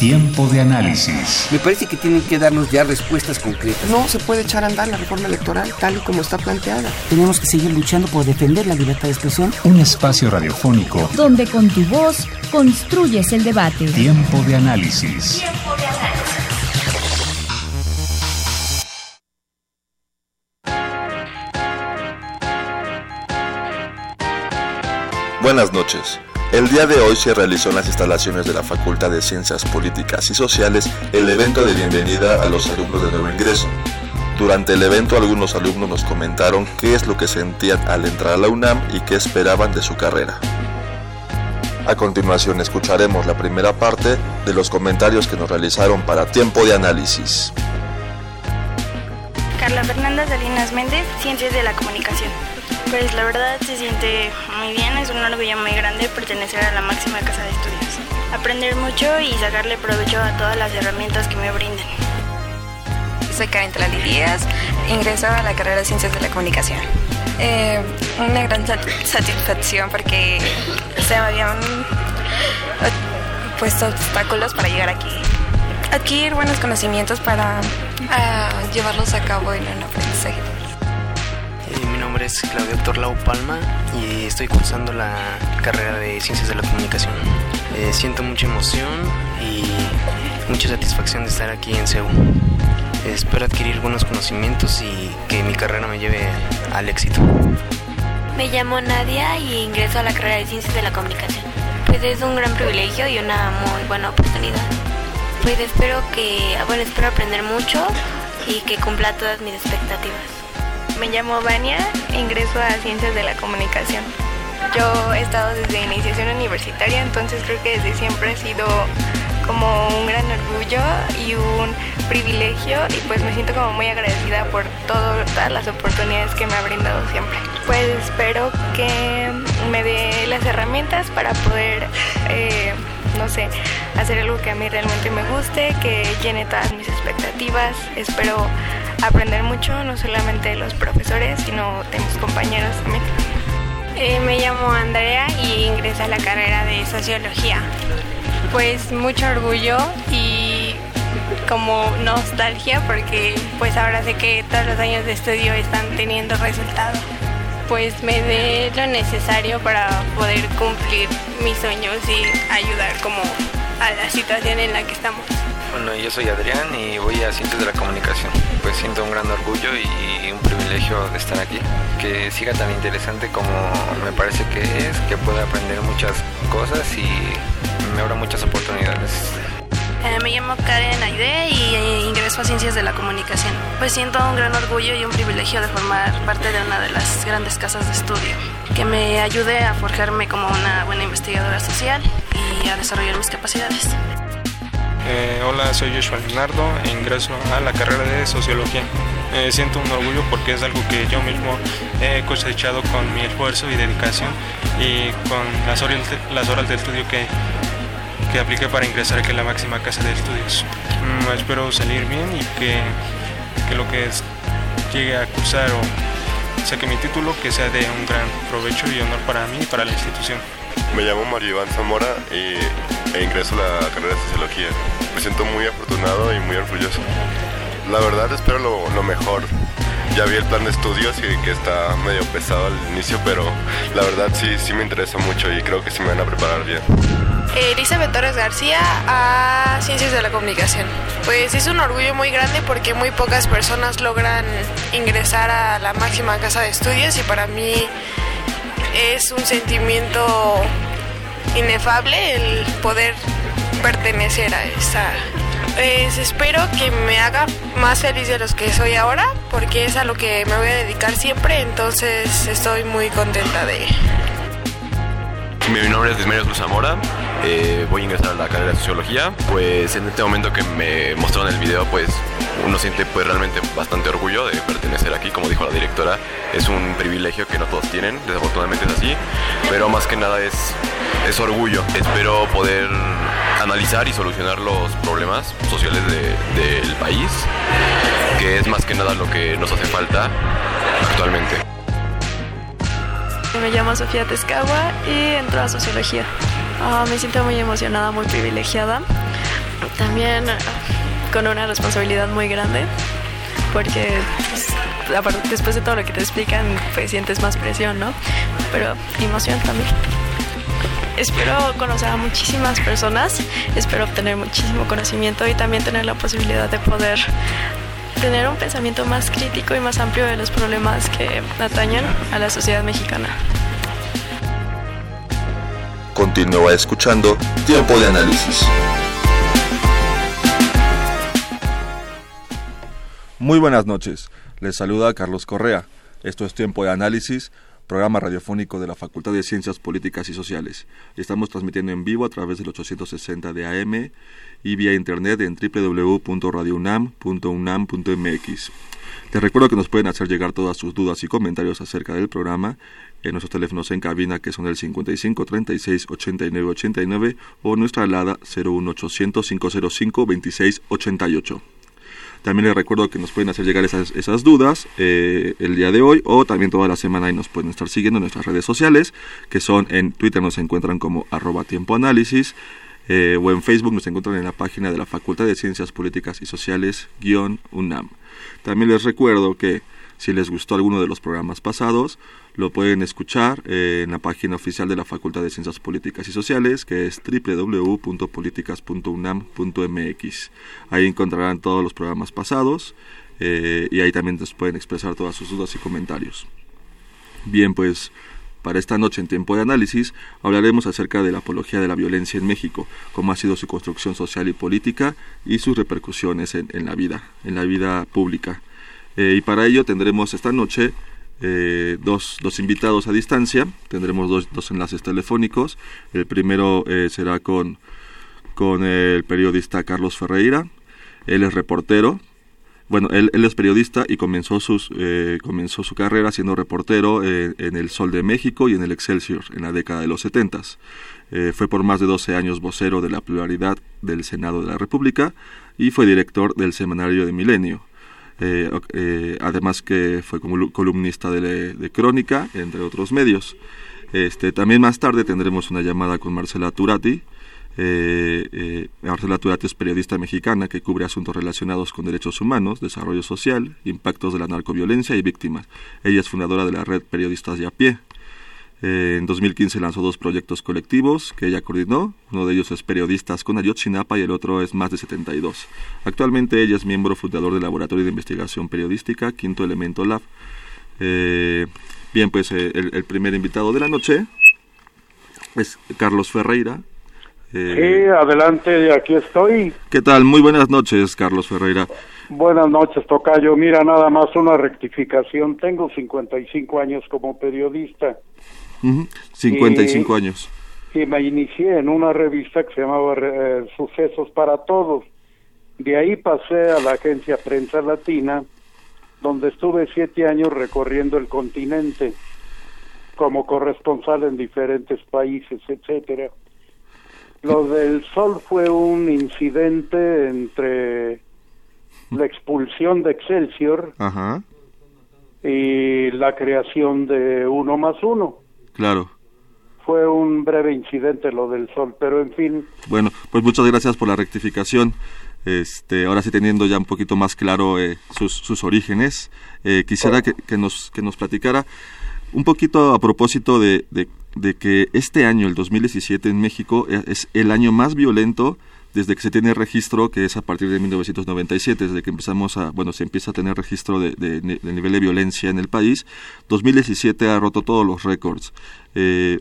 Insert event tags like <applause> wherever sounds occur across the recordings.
Tiempo de análisis. Me parece que tienen que darnos ya respuestas concretas. No se puede echar a andar la reforma electoral tal y como está planteada. Tenemos que seguir luchando por defender la libertad de expresión. Un espacio radiofónico donde con tu voz construyes el debate. Tiempo de análisis. Tiempo de análisis. Buenas noches. El día de hoy se realizó en las instalaciones de la Facultad de Ciencias Políticas y Sociales el evento de bienvenida a los alumnos de nuevo ingreso. Durante el evento algunos alumnos nos comentaron qué es lo que sentían al entrar a la UNAM y qué esperaban de su carrera. A continuación escucharemos la primera parte de los comentarios que nos realizaron para tiempo de análisis. Carla Fernanda Salinas Méndez, Ciencias de la Comunicación. Pues la verdad se siente muy bien, es un orgullo muy grande pertenecer a la máxima casa de estudios. Aprender mucho y sacarle provecho a todas las herramientas que me brinden. Soy Karen Tlali ingreso a la carrera de Ciencias de la Comunicación. Eh, una gran satisfacción porque se habían puesto obstáculos para llegar aquí. Adquirir buenos conocimientos para ah, llevarlos a cabo en un aprendizaje nombre es Claudio Torlau Palma y estoy cursando la carrera de Ciencias de la Comunicación. Eh, siento mucha emoción y mucha satisfacción de estar aquí en CEU. espero adquirir buenos conocimientos y que mi carrera me lleve al éxito. Me llamo Nadia y ingreso a la carrera de Ciencias de la Comunicación. Pues es un gran privilegio y una muy buena oportunidad. Pues espero que, bueno, espero aprender mucho y que cumpla todas mis expectativas. Me llamo Vania, ingreso a Ciencias de la Comunicación. Yo he estado desde iniciación universitaria, entonces creo que desde siempre ha sido como un gran orgullo y un privilegio y pues me siento como muy agradecida por todas las oportunidades que me ha brindado siempre. Pues espero que me dé las herramientas para poder, eh, no sé, hacer algo que a mí realmente me guste, que llene todas mis expectativas. Espero aprender mucho, no solamente de los profesores, sino de mis compañeros también. Eh, me llamo Andrea y ingresé a la carrera de sociología. Pues mucho orgullo y como nostalgia porque pues ahora sé que todos los años de estudio están teniendo resultado. Pues me dé lo necesario para poder cumplir mis sueños y ayudar como a la situación en la que estamos. Bueno, yo soy Adrián y voy a Ciencias de la Comunicación. Pues siento un gran orgullo y un privilegio de estar aquí. Que siga tan interesante como me parece que es, que pueda aprender muchas cosas y me abra muchas oportunidades. Eh, me llamo Karen Aide y eh, ingreso a Ciencias de la Comunicación. Pues siento un gran orgullo y un privilegio de formar parte de una de las grandes casas de estudio, que me ayude a forjarme como una buena investigadora social y a desarrollar mis capacidades. Eh, hola, soy Joshua Leonardo e ingreso a la carrera de Sociología. Siento un orgullo porque es algo que yo mismo he cosechado con mi esfuerzo y dedicación y con las horas, las horas de estudio que, que apliqué para ingresar aquí a la máxima casa de estudios. Mm, espero salir bien y que, que lo que llegue a cursar o saque mi título que sea de un gran provecho y honor para mí y para la institución. Me llamo Mario Iván Zamora y, e ingreso a la carrera de Sociología. Me siento muy afortunado y muy orgulloso. La verdad espero lo, mejor. Ya vi el plan de estudios y que está medio pesado al inicio, pero la verdad sí, sí me interesa mucho y creo que sí me van a preparar bien. Elizabeth Torres García a Ciencias de la Comunicación. Pues es un orgullo muy grande porque muy pocas personas logran ingresar a la máxima casa de estudios y para mí es un sentimiento inefable el poder pertenecer a esa. Pues espero que me haga más feliz de los que soy ahora, porque es a lo que me voy a dedicar siempre, entonces estoy muy contenta de Mi nombre es Desmerio Cruz Zamora, eh, voy a ingresar a la carrera de Sociología. Pues en este momento que me mostraron el video, pues uno siente pues realmente bastante orgullo de pertenecer aquí, como dijo la directora. Es un privilegio que no todos tienen, desafortunadamente es así, pero más que nada es, es orgullo. Espero poder analizar y solucionar los problemas sociales del país, que es más que nada lo que nos hace falta actualmente. Me llamo Sofía Tezcagua y entro a Sociología. Ah, me siento muy emocionada, muy privilegiada. También ah, con una responsabilidad muy grande, porque pues, después de todo lo que te explican, pues sientes más presión, ¿no? Pero emoción también. Espero conocer a muchísimas personas, espero obtener muchísimo conocimiento y también tener la posibilidad de poder tener un pensamiento más crítico y más amplio de los problemas que atañen a la sociedad mexicana. Continúa escuchando Tiempo de Análisis. Muy buenas noches. Les saluda Carlos Correa. Esto es Tiempo de Análisis, programa radiofónico de la Facultad de Ciencias Políticas y Sociales. Estamos transmitiendo en vivo a través del 860 de AM y vía internet en www.radiounam.unam.mx. Les recuerdo que nos pueden hacer llegar todas sus dudas y comentarios acerca del programa en nuestros teléfonos en cabina que son el 55 36 89 89 o nuestra alada 01800 505 26 88. También les recuerdo que nos pueden hacer llegar esas, esas dudas eh, el día de hoy o también toda la semana y nos pueden estar siguiendo en nuestras redes sociales, que son en Twitter nos encuentran como arroba tiempo análisis, eh, o en Facebook nos encuentran en la página de la Facultad de Ciencias Políticas y Sociales guion UNAM. También les recuerdo que si les gustó alguno de los programas pasados, lo pueden escuchar eh, en la página oficial de la Facultad de Ciencias Políticas y Sociales, que es www.políticas.unam.mx. Ahí encontrarán todos los programas pasados eh, y ahí también les pueden expresar todas sus dudas y comentarios. Bien, pues para esta noche en tiempo de análisis hablaremos acerca de la apología de la violencia en México, cómo ha sido su construcción social y política y sus repercusiones en, la vida, en la vida pública. Eh, y para ello tendremos esta noche eh, dos, dos, invitados a distancia, tendremos dos, dos enlaces telefónicos. El primero eh, será con, con el periodista Carlos Ferreira, él es reportero. Bueno, él, es periodista y comenzó, sus, eh, comenzó su carrera siendo reportero en El Sol de México y en el Excelsior en la década de los 70. fue por más de 12 años vocero de la pluralidad del Senado de la República y fue director del Semanario de Milenio. Eh, eh, además que fue columnista de, Crónica, entre otros medios. Este, también más tarde tendremos una llamada con Marcela Turati. Eh, Marcela Turati es periodista mexicana que cubre asuntos relacionados con derechos humanos, desarrollo social, impactos de la narcoviolencia y víctimas. Ella es fundadora de la red Periodistas de a pie. Eh, en 2015 lanzó dos proyectos colectivos que ella coordinó. Uno de ellos es Periodistas con Ayotzinapa y el otro es Más de 72. Actualmente ella es miembro fundador del Laboratorio de Investigación Periodística, Quinto Elemento Lab. Eh, bien, pues eh, el, primer invitado de la noche es Carlos Ferreira. sí, adelante, aquí estoy. ¿Qué tal? Muy buenas noches, Carlos Ferreira. Buenas noches, Tocayo. Mira, nada más una rectificación. Tengo 55 años como periodista. 55 años. Y me inicié en una revista que se llamaba eh, Sucesos para Todos. De ahí pasé a la agencia Prensa Latina, donde estuve siete años recorriendo el continente como corresponsal en diferentes países, etcétera. Lo del Sol fue un incidente entre la expulsión de Excelsior y la creación de Uno más Uno. Claro. Fue un breve incidente lo del sol, pero en fin. Bueno, pues muchas gracias por la rectificación. Este, ahora sí teniendo ya un poquito más claro eh, sus, sus, orígenes, eh, quisiera que, que, nos, que nos platicara un poquito a propósito de, de, de, que este año, el 2017 en México, e, es el año más violento desde que se tiene registro, que es a partir de 1997, desde que empezamos a, bueno, se empieza a tener registro de, nivel de violencia en el país, 2017 ha roto todos los récords. Eh,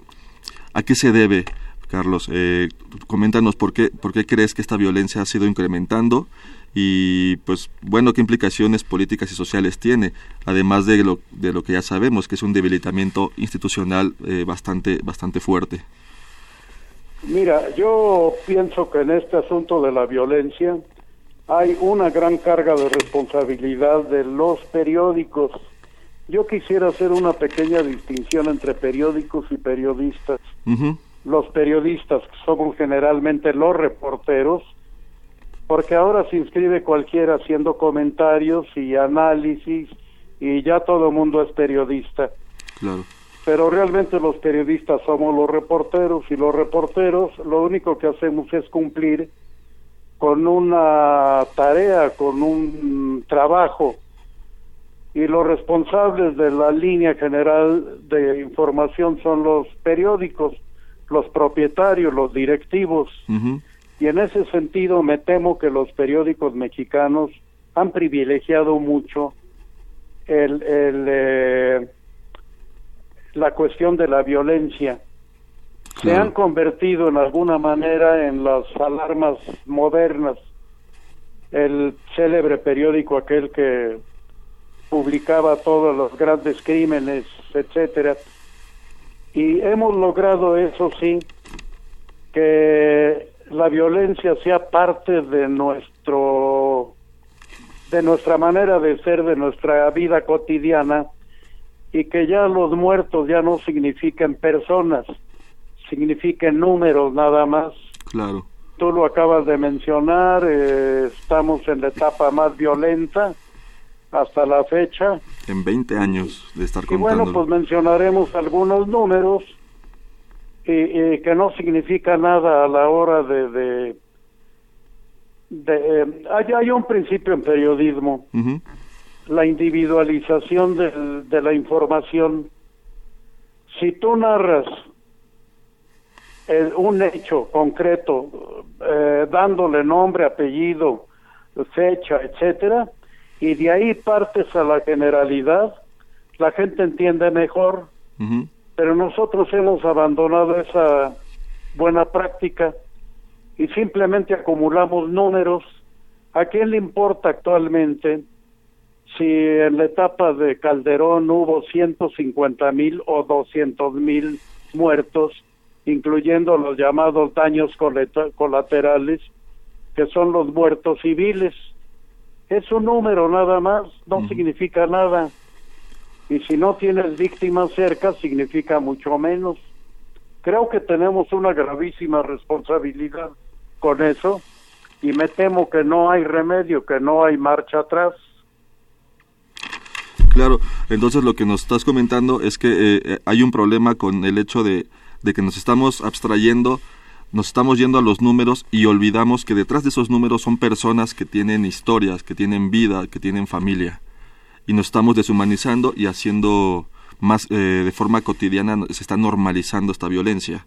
¿A qué se debe, Carlos? Eh, coméntanos por qué, por qué crees que esta violencia ha sido incrementando y pues bueno qué implicaciones políticas y sociales tiene además de lo de lo que ya sabemos que es un debilitamiento institucional eh, bastante bastante fuerte Mira, yo pienso que en este asunto de la violencia hay una gran carga de responsabilidad de los periódicos. Yo quisiera hacer una pequeña distinción entre periódicos y periodistas. Los periodistas somos generalmente los reporteros, porque ahora se inscribe cualquiera haciendo comentarios y análisis y ya todo el mundo es periodista. Claro. Pero realmente los periodistas somos los reporteros y los reporteros lo único que hacemos es cumplir con una tarea, con un trabajo y los responsables de la línea general de información son los periódicos, los propietarios, los directivos. Y en ese sentido me temo que los periódicos mexicanos han privilegiado mucho el, el eh, la cuestión de la violencia. Se han convertido en alguna manera en las alarmas modernas. El célebre periódico aquel que publicaba todos los grandes crímenes, etcétera. Y hemos logrado eso sí que la violencia sea parte de nuestro de nuestra manera de ser, de nuestra vida cotidiana y que ya los muertos ya no significan personas, significan números nada más. Claro. Tú lo acabas de mencionar, eh, estamos en la etapa más violenta hasta la fecha. En 20 años de estar Y bueno, pues mencionaremos algunos números y, que no significa nada a la hora de... de, de eh, hay, hay, un principio en periodismo la individualización de la información. Si tú narras eh, un hecho concreto, eh, dándole nombre, apellido, fecha, etcétera, y de ahí partes a la generalidad, la gente entiende mejor. Pero nosotros hemos abandonado esa buena práctica y simplemente acumulamos números. ¿A quién le importa actualmente si en la etapa de Calderón hubo 150 mil o 200 mil muertos, incluyendo los llamados daños colaterales, que son los muertos civiles. Es un número nada más, no significa nada. Y si no tienes víctimas cerca, significa mucho menos. Creo que tenemos una gravísima responsabilidad con eso y me temo que no hay remedio, que no hay marcha atrás. Claro, entonces lo que nos estás comentando es que eh, eh, hay un problema con el hecho de, que nos estamos abstrayendo, nos estamos yendo a los números y olvidamos que detrás de esos números son personas que tienen historias, que tienen vida, que tienen familia. Y nos estamos deshumanizando y haciendo más eh, de forma cotidiana, se está normalizando esta violencia.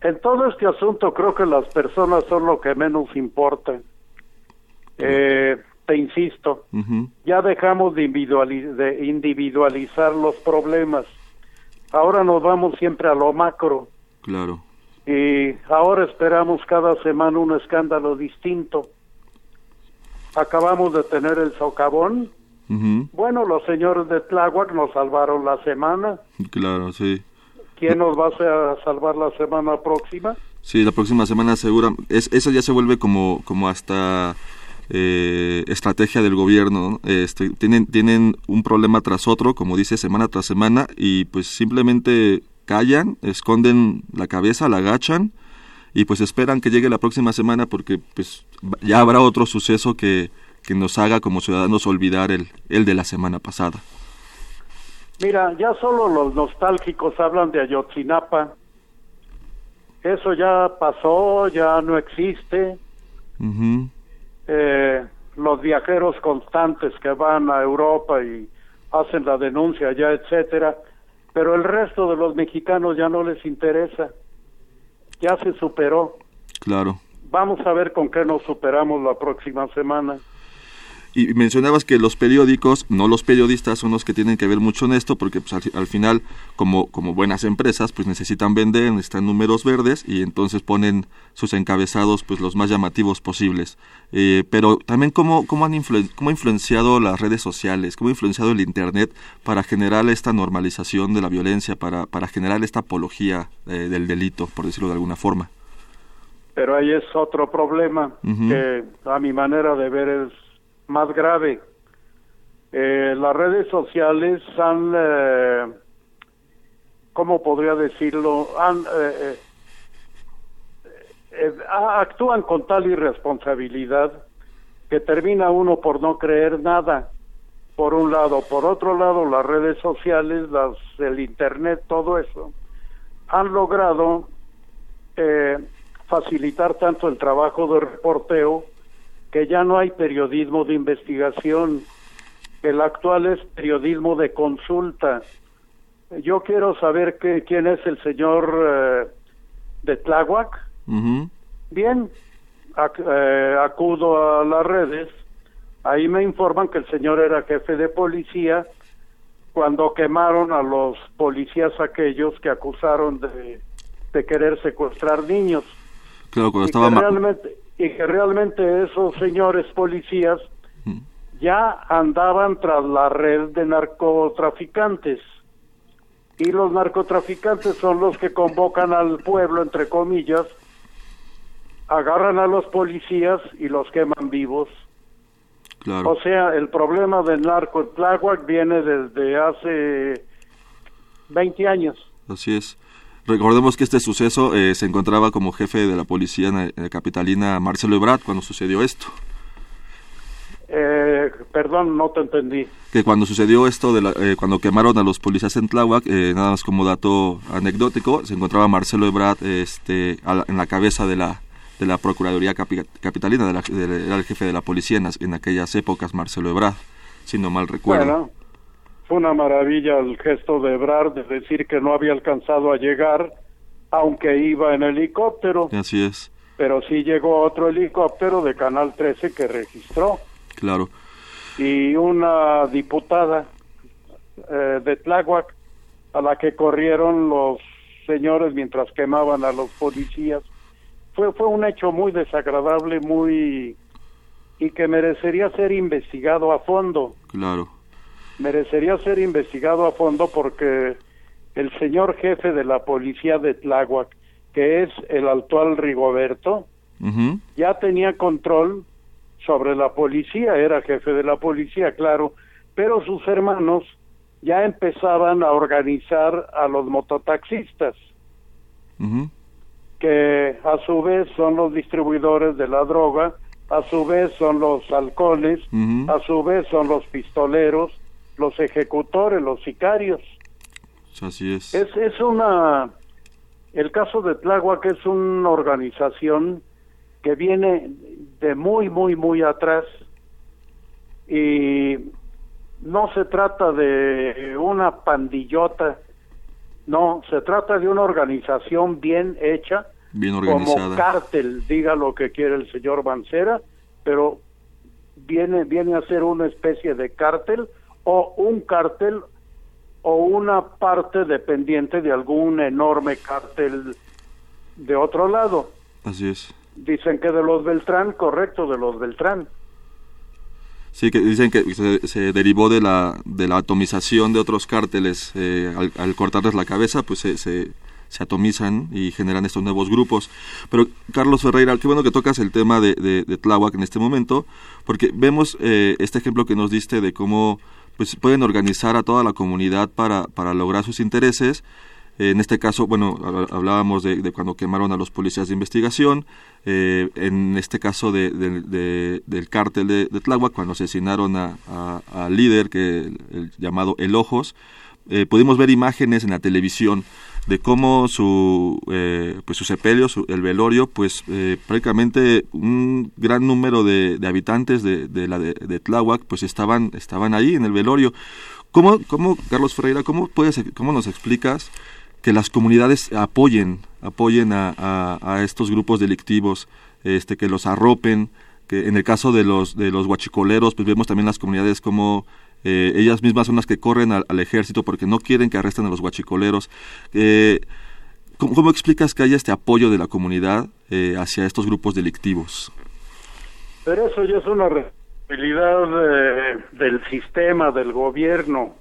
En todo este asunto creo que las personas son lo que menos importa. Eh, te insisto, ya dejamos de, de individualizar los problemas. Ahora nos vamos siempre a lo macro. Claro. Y ahora esperamos cada semana un escándalo distinto. Acabamos de tener el socavón. Bueno, los señores de Tláhuac nos salvaron la semana. Claro, sí. ¿Quién nos va a salvar la semana próxima? Sí, la próxima semana segura. Es, eso ya se vuelve como, como hasta eh, estrategia del gobierno. Este, tienen, tienen un problema tras otro, como dice, semana tras semana, y pues simplemente callan, esconden la cabeza, la agachan y pues esperan que llegue la próxima semana porque pues ya habrá otro suceso que, que nos haga como ciudadanos olvidar el, el de la semana pasada. Mira, ya solo los nostálgicos hablan de Ayotzinapa. Eso ya pasó, ya no existe eh, los viajeros constantes que van a Europa y hacen la denuncia ya, etcétera, pero el resto de los mexicanos ya no les interesa. Ya se superó. Claro. Vamos a ver con qué nos superamos la próxima semana. Y mencionabas que los periódicos, no los periodistas, son los que tienen que ver mucho en esto, porque pues, al, final, como, como buenas empresas, pues necesitan vender, necesitan números verdes y entonces ponen sus encabezados pues los más llamativos posibles. Eh, pero también cómo, cómo, han cómo ha influenciado las redes sociales, cómo ha influenciado el Internet para generar esta normalización de la violencia, para, para generar esta apología eh, del delito, por decirlo de alguna forma. Pero ahí es otro problema que a mi manera de ver es más grave. Eh, las redes sociales han, eh, ¿cómo podría decirlo? Han, eh, eh, actúan con tal irresponsabilidad que termina uno por no creer nada. Por un lado, por otro lado, las redes sociales, las, el internet, todo eso, han logrado facilitar tanto el trabajo de reporteo que ya no hay periodismo de investigación, el actual es periodismo de consulta. Yo quiero saber que, quién es el señor eh, de Tláhuac. Bien, eh, acudo a las redes, ahí me informan que el señor era jefe de policía cuando quemaron a los policías aquellos que acusaron de, de querer secuestrar niños. Claro, cuando estaba realmente, y que realmente esos señores policías ya andaban tras la red de narcotraficantes. Y los narcotraficantes son los que convocan al pueblo, entre comillas, agarran a los policías y los queman vivos. O sea, el problema del narco en Tláhuac viene desde hace 20 años. Así es. Recordemos que este suceso eh, se encontraba como jefe de la policía en la capitalina Marcelo Ebrard cuando sucedió esto. Eh, perdón, no te entendí. Que cuando sucedió esto, de eh, cuando quemaron a los policías en Tláhuac, nada más como dato anecdótico, se encontraba Marcelo Ebrard este, en la cabeza de la, de la Procuraduría Capitalina, era el jefe de la policía en, aquellas épocas, Marcelo Ebrard, si no mal recuerdo una maravilla el gesto de Ebrard de decir que no había alcanzado a llegar, aunque iba en helicóptero. Así es. Pero sí llegó otro helicóptero de Canal 13 que registró. Claro. Y una diputada eh, de Tláhuac a la que corrieron los señores mientras quemaban a los policías. Fue, fue un hecho muy desagradable, muy... y que merecería ser investigado a fondo. Claro merecería ser investigado a fondo porque el señor jefe de la policía de Tláhuac, que es el actual Rigoberto, ya tenía control sobre la policía, era jefe de la policía, claro, pero sus hermanos ya empezaban a organizar a los mototaxistas, que a su vez son los distribuidores de la droga, a su vez son los halcones, a su vez son los pistoleros, los ejecutores, los sicarios. Así es. Es, es una... El caso de Tláhuac es una organización que viene de muy, muy, muy atrás y no se trata de una pandillota, no, se trata de una organización bien hecha, bien organizada. como cártel, diga lo que quiere el señor Bancera, pero viene, viene a ser una especie de cártel o un cártel o una parte dependiente de algún enorme cártel de otro lado. Así es. Dicen que de los Beltrán, correcto, de los Beltrán. Sí, que dicen que se, derivó de la, de la atomización de otros cárteles. Eh, al, cortarles la cabeza, pues se, se, atomizan y generan estos nuevos grupos. Pero, Carlos Ferreira, qué bueno que tocas el tema de, de, Tláhuac en este momento, porque vemos eh, este ejemplo que nos diste de cómo pues pueden organizar a toda la comunidad para, para lograr sus intereses. En este caso, bueno, hablábamos de, cuando quemaron a los policías de investigación, eh, en este caso de, del cártel de, Tláhuac, cuando asesinaron al líder, que el, llamado El Ojos, eh, pudimos ver imágenes en la televisión de cómo su eh, pues su sepelio, el velorio, pues eh, prácticamente un gran número de, habitantes de, de la de, Tláhuac pues estaban estaban ahí en el velorio. ¿Cómo, cómo Carlos Ferreira, cómo puedes cómo nos explicas que las comunidades apoyen apoyen a, a, estos grupos delictivos, este que los arropen, que en el caso de los de los guachicoleros, pues vemos también las comunidades como eh, ellas mismas son las que corren al, ejército porque no quieren que arresten a los guachicoleros. Eh, ¿cómo, explicas que haya este apoyo de la comunidad eh, hacia estos grupos delictivos? Pero eso ya es una responsabilidad del sistema, del gobierno.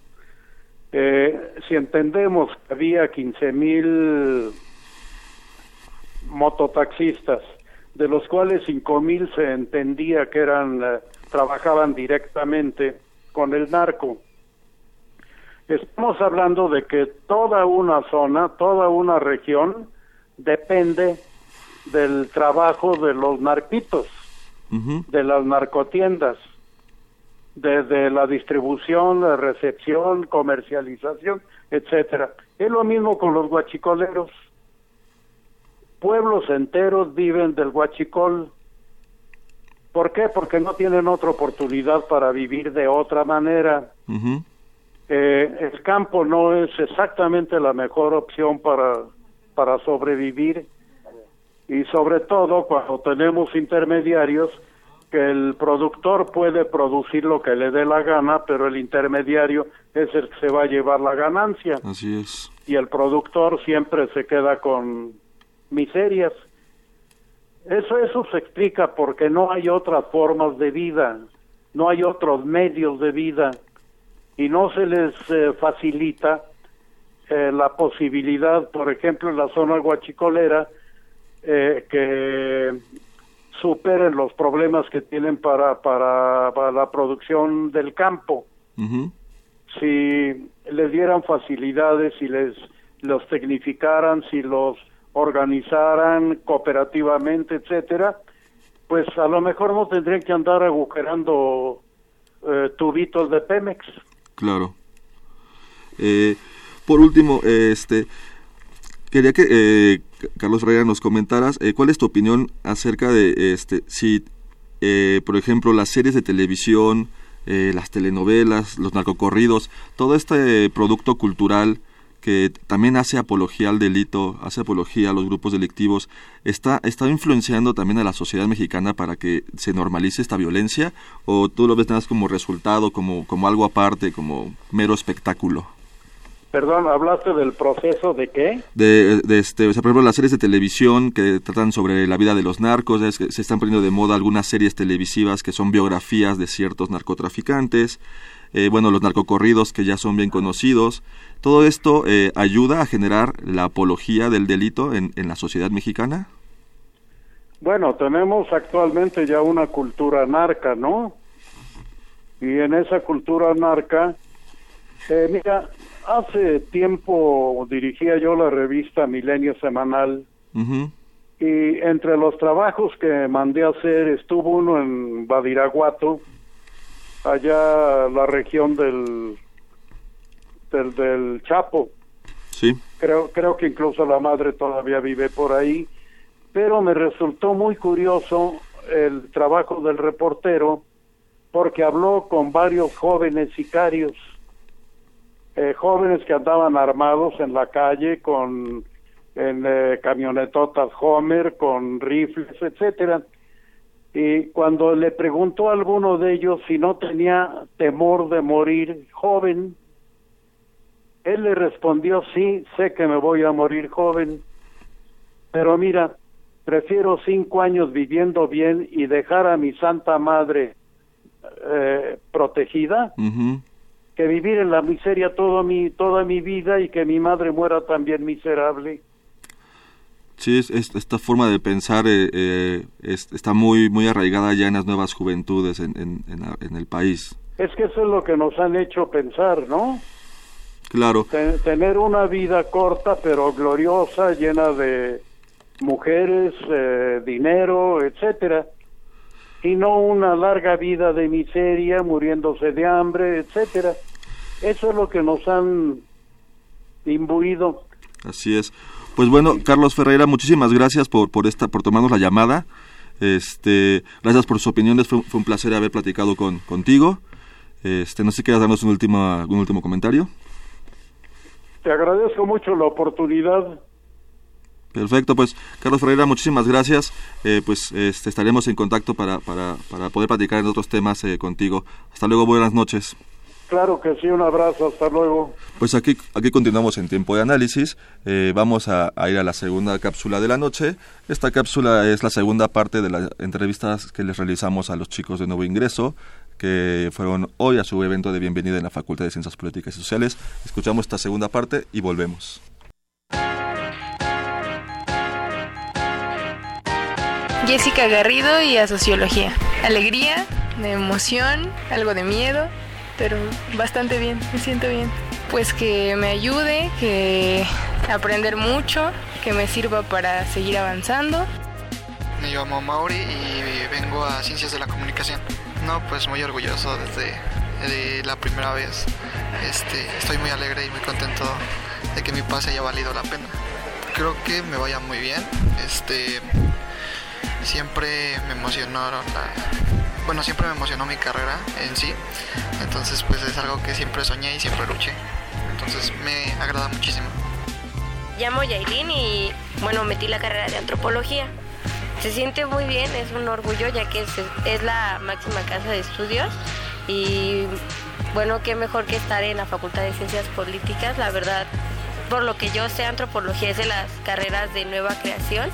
si entendemos que había 15 mil mototaxistas, de los cuales 5 mil se entendía que eran trabajaban directamente con el narco. Estamos hablando de que toda una zona, toda una región depende del trabajo de los narquitos, de las narcotiendas, desde la distribución, la recepción, comercialización, etcétera. Es lo mismo con los guachicoleros. Pueblos enteros viven del guachicol ¿Por qué? Porque no tienen otra oportunidad para vivir de otra manera. eh, el campo no es exactamente la mejor opción para, para sobrevivir y sobre todo cuando tenemos intermediarios que el productor puede producir lo que le dé la gana, pero el intermediario es el que se va a llevar la ganancia. Así es. Y el productor siempre se queda con miserias. Eso, eso se explica porque no hay otras formas de vida, no hay otros medios de vida y no se les eh, facilita eh, la posibilidad, por ejemplo, en la zona guachicolera, eh, que superen los problemas que tienen para, para, para la producción del campo. Si les dieran facilidades, si les los tecnificaran, si los organizaran cooperativamente, etcétera, pues a lo mejor no tendrían que andar agujerando eh, tubitos de Pemex. Claro. Eh, por último, este quería que eh, Carlos Reyes nos comentaras cuál es tu opinión acerca de este si, por ejemplo, las series de televisión, las telenovelas, los narcocorridos, todo este producto cultural que también hace apología al delito, hace apología a los grupos delictivos, está, está influenciando también a la sociedad mexicana para que se normalice esta violencia o tú lo ves nada más como resultado, como, como algo aparte, como mero espectáculo? Perdón, ¿hablaste del proceso de qué? De, de este, o sea, por ejemplo, las series de televisión que tratan sobre la vida de los narcos, es que se están poniendo de moda algunas series televisivas que son biografías de ciertos narcotraficantes, eh, bueno, los narcocorridos que ya son bien conocidos. ¿Todo esto eh, ayuda a generar la apología del delito en, en la sociedad mexicana? Bueno, tenemos actualmente ya una cultura narca, ¿no? Y en esa cultura narca, eh, mira, hace tiempo dirigía yo la revista Milenio Semanal y entre los trabajos que mandé a hacer estuvo uno en Badiraguato, allá la región del, del, del Chapo. Sí. Creo, creo que incluso la madre todavía vive por ahí, pero me resultó muy curioso el trabajo del reportero porque habló con varios jóvenes sicarios, eh, jóvenes que andaban armados en la calle con en eh, camionetotas Homer, con rifles, etcétera y cuando le preguntó a alguno de ellos si no tenía temor de morir joven, él le respondió, sí, sé que me voy a morir joven, pero mira, prefiero cinco años viviendo bien y dejar a mi Santa Madre eh, protegida que vivir en la miseria toda mi, toda mi vida y que mi madre muera también miserable. Sí, esta forma de pensar eh, eh, está muy muy arraigada ya en las nuevas juventudes en, en, el país. Es que eso es lo que nos han hecho pensar, ¿no? Claro. tener una vida corta pero gloriosa, llena de mujeres, eh, dinero, etcétera, y no una larga vida de miseria, muriéndose de hambre, etcétera. Eso es lo que nos han imbuido. Así es. Pues bueno, Carlos Ferreira, muchísimas gracias por, por, esta, por tomarnos la llamada. Este, gracias por sus opiniones, fue, un placer haber platicado con, contigo. Este, no sé si quieres darnos un último, un último comentario. Te agradezco mucho la oportunidad Perfecto, pues Carlos Ferreira, muchísimas gracias. Eh, pues este, estaremos en contacto para, para, para poder platicar en otros temas eh, contigo. Hasta luego, buenas noches. Claro que sí, un abrazo, hasta luego. Pues aquí, aquí continuamos en tiempo de análisis. Eh, vamos a, ir a la segunda cápsula de la noche. Esta cápsula es la segunda parte de las entrevistas que les realizamos a los chicos de nuevo ingreso que fueron hoy a su evento de bienvenida en la Facultad de Ciencias Políticas y Sociales. Escuchamos esta segunda parte y volvemos. Jessica Garrido y a Sociología. Alegría, de emoción, algo de miedo, pero bastante bien, me siento bien. Pues que me ayude, que aprender mucho, que me sirva para seguir avanzando. Me llamo Mauri y vengo a Ciencias de la Comunicación. No, pues muy orgulloso desde la primera vez. Este, estoy muy alegre y muy contento de que mi pase haya valido la pena. Creo que me vaya muy bien. Este, siempre me emocionaron la, bueno, siempre me emocionó mi carrera en sí. Entonces, pues es algo que siempre soñé y siempre luché. Entonces, me agrada muchísimo. Llamo Yailin y, bueno, metí la carrera de antropología. Se siente muy bien, es un orgullo ya que es, la máxima casa de estudios y bueno, qué mejor que estar en la Facultad de Ciencias Políticas, la verdad, por lo que yo sé, antropología es de las carreras de nueva creación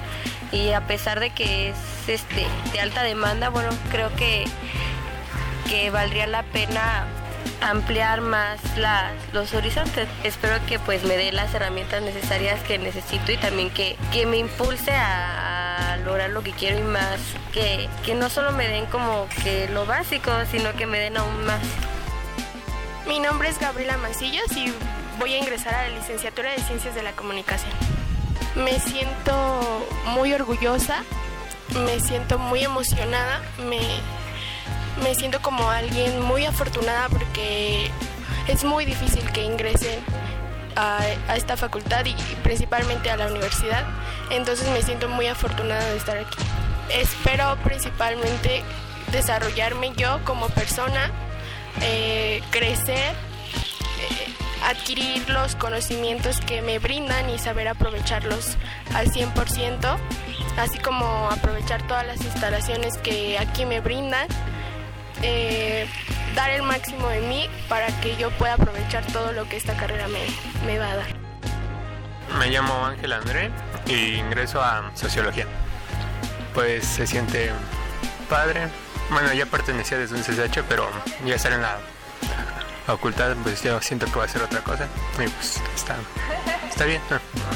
y a pesar de que es este, de alta demanda, bueno, creo que, que valdría la pena ampliar más los horizontes. Espero que pues me dé las herramientas necesarias que necesito y también que, me impulse a, lograr lo que quiero y más, que, que no solo me den como que lo básico, sino que me den aún más. Mi nombre es Gabriela Mancillos y voy a ingresar a la licenciatura de Ciencias de la Comunicación. Me siento muy orgullosa, me siento muy emocionada, me, me siento como alguien muy afortunada porque es muy difícil que ingresen a, esta facultad y principalmente a la universidad. Entonces me siento muy afortunada de estar aquí. Espero principalmente desarrollarme yo como persona, eh, crecer, eh, adquirir los conocimientos que me brindan y saber aprovecharlos al 100%, así como aprovechar todas las instalaciones que aquí me brindan eh, dar el máximo de mí para que yo pueda aprovechar todo lo que esta carrera me, me va a dar. Me llamo Ángel André y ingreso a Sociología. Pues se siente padre. Bueno, ya pertenecía desde un CCH, pero ya estar en la facultad, pues yo siento que va a ser otra cosa. Y pues está, está bien.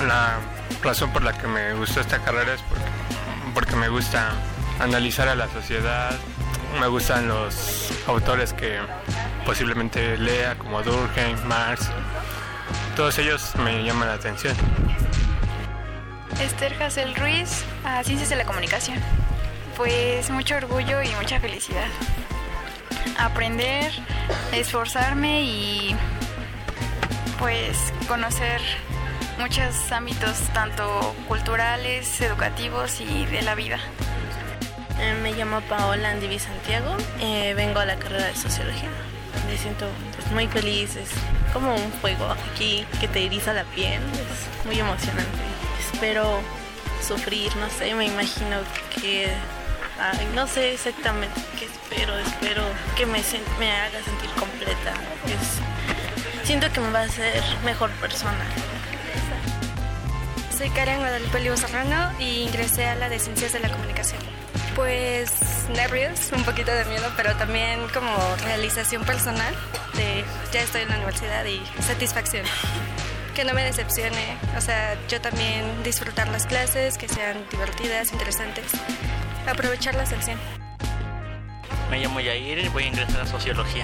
La razón por la que me gustó esta carrera es porque, porque me gusta analizar a la sociedad, me gustan los autores que posiblemente lea, como Durkheim, Marx. Todos ellos me llaman la atención. Esther Hassel Ruiz, a Ciencias de la Comunicación. Pues mucho orgullo y mucha felicidad. Aprender, esforzarme y pues conocer muchos ámbitos tanto culturales, educativos y de la vida. Eh, me llamo Paola Andivi Santiago, eh, vengo a la carrera de Sociología. Me siento pues, muy feliz, es como un fuego aquí que te eriza la piel, es muy emocionante. Espero sufrir, no sé, me imagino que, no sé exactamente qué espero, espero que me, haga sentir completa. siento que me va a hacer mejor persona. Soy Karen Guadalupe Olivo Serrano y ingresé a la de Ciencias de la Comunicación. Pues nervios, un poquito de miedo, pero también como realización personal de ya estoy en la universidad y satisfacción. Que no me decepcione, o sea, yo también disfrutar las clases, que sean divertidas, interesantes, aprovecharlas al 100. Me llamo Yair y voy a ingresar a Sociología.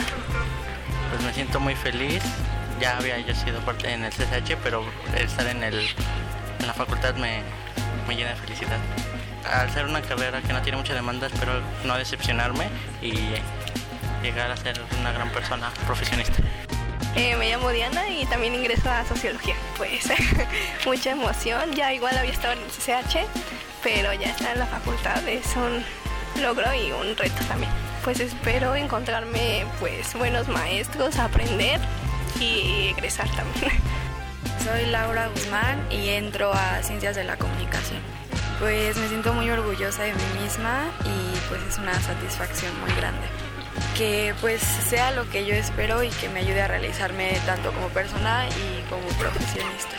Pues me siento muy feliz, ya había yo sido parte en el CSH, pero estar en, el, en la facultad me, me llena de felicidad al ser una carrera que no tiene mucha demanda, espero no decepcionarme y llegar a ser una gran persona profesionista. Eh, me llamo Diana y también ingreso a sociología. Pues <laughs> mucha emoción, ya igual había estado en el CCH, pero ya está en la facultad, es un logro y un reto también. Pues espero encontrarme pues buenos maestros, aprender y egresar también. <laughs> soy Laura Guzmán y entro a Ciencias de la Comunicación. Pues me siento muy orgullosa de mí misma y pues es una satisfacción muy grande. Que pues sea lo que yo espero y que me ayude a realizarme tanto como persona y como profesionista.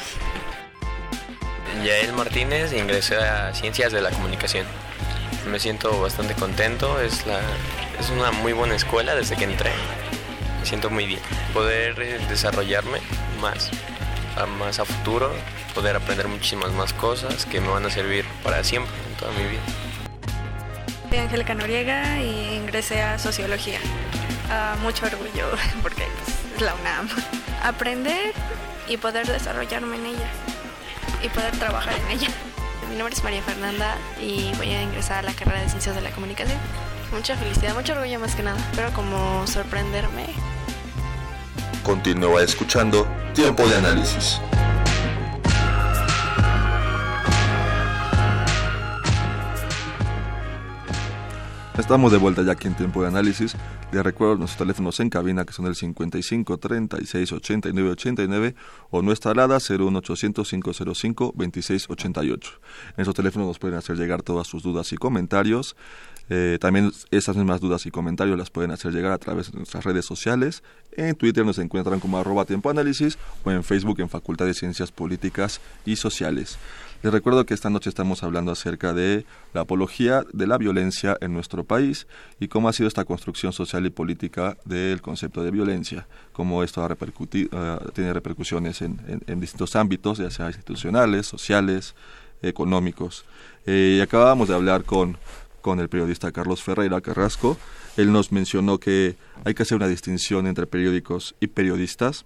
Yael Martínez, ingresé a Ciencias de la Comunicación. Me siento bastante contento, es, la, es una muy buena escuela desde que entré. Me siento muy bien. Poder eh, desarrollarme más, más a futuro, poder aprender muchísimas más cosas que me van a servir para siempre, en toda mi vida. Soy Angélica Noriega y ingresé a Sociología. Ah, mucho orgullo <laughs> porque pues, es la UNAM. Aprender y poder desarrollarme en ella y poder trabajar en ella. Mi nombre es María Fernanda y voy a ingresar a la carrera de Ciencias de la Comunicación. Mucha felicidad, mucho orgullo más que nada, pero como sorprenderme. Continúa escuchando Tiempo de Análisis. Estamos de vuelta ya aquí en Tiempo de Análisis. Les recuerdo nuestros teléfonos en cabina que son el 55 36 89 89 o nuestra alada 01800 505 26 88. En esos teléfonos nos pueden hacer llegar todas sus dudas y comentarios. Eh, también esas mismas dudas y comentarios las pueden hacer llegar a través de nuestras redes sociales. En Twitter nos encuentran como arroba tiempo análisis o en Facebook en Facultad de Ciencias Políticas y Sociales. Les recuerdo que esta noche estamos hablando acerca de la apología de la violencia en nuestro país y cómo ha sido esta construcción social y política del concepto de violencia, cómo esto ha uh, tiene repercusiones en, distintos ámbitos, ya sea institucionales, sociales, económicos. Eh, y acabábamos de hablar con, con el periodista Carlos Ferreira Carrasco. Él nos mencionó que hay que hacer una distinción entre periódicos y periodistas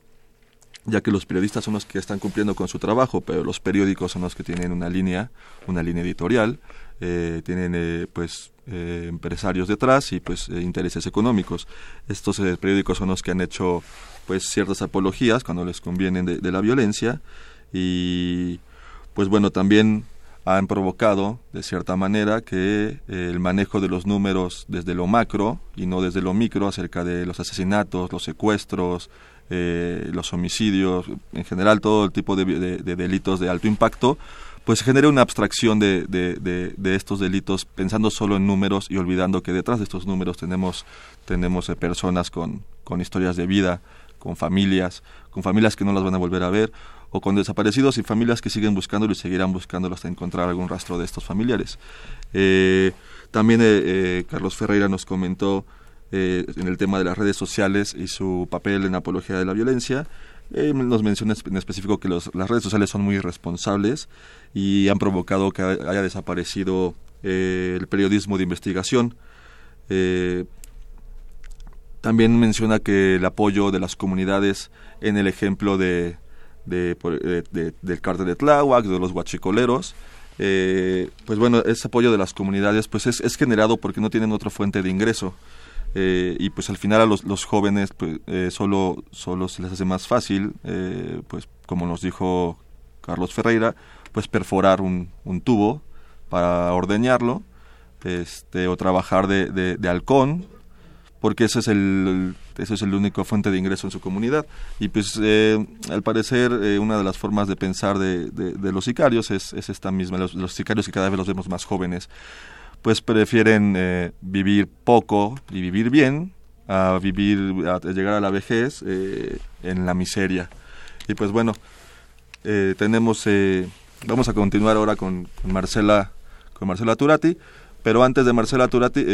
ya que los periodistas son los que están cumpliendo con su trabajo, pero los periódicos son los que tienen una línea, una línea editorial, eh, tienen eh, pues eh, empresarios detrás y pues intereses económicos. Estos periódicos son los que han hecho pues ciertas apologías cuando les convienen de, de la violencia y pues bueno también han provocado de cierta manera que el manejo de los números desde lo macro y no desde lo micro acerca de los asesinatos, los secuestros, eh, los homicidios, en general todo el tipo de, delitos de alto impacto, pues se genera una abstracción de, estos delitos pensando solo en números y olvidando que detrás de estos números tenemos, tenemos eh, personas con, con historias de vida, con familias, con familias que no las van a volver a ver, o con desaparecidos y familias que siguen buscándolo y seguirán buscándolo hasta encontrar algún rastro de estos familiares. Eh, también Carlos Ferreira nos comentó eh, en el tema de las redes sociales y su papel en apología de la violencia. Eh, nos menciona en específico que las redes sociales son muy irresponsables y han provocado que haya desaparecido eh, el periodismo de investigación. también menciona que el apoyo de las comunidades en el ejemplo de, del cártel de Tláhuac, de los guachicoleros, pues bueno, ese apoyo de las comunidades pues es, es generado porque no tienen otra fuente de ingreso. Eh, y pues al final a los, los jóvenes pues, eh, solo, solo se les hace más fácil, eh, pues como nos dijo Carlos Ferreira, pues perforar un, un tubo para ordeñarlo este, o trabajar de, de, halcón, porque ese es el, ese es el único fuente de ingreso en su comunidad. Y pues al parecer una de las formas de pensar de, de, los sicarios es, es esta misma, los, sicarios que cada vez los vemos más jóvenes pues prefieren eh, vivir poco y vivir bien a vivir, a llegar a la vejez eh, en la miseria. Y pues bueno, eh, tenemos, vamos a continuar ahora con, Marcela, con Marcela Turati, pero antes de Marcela Turati,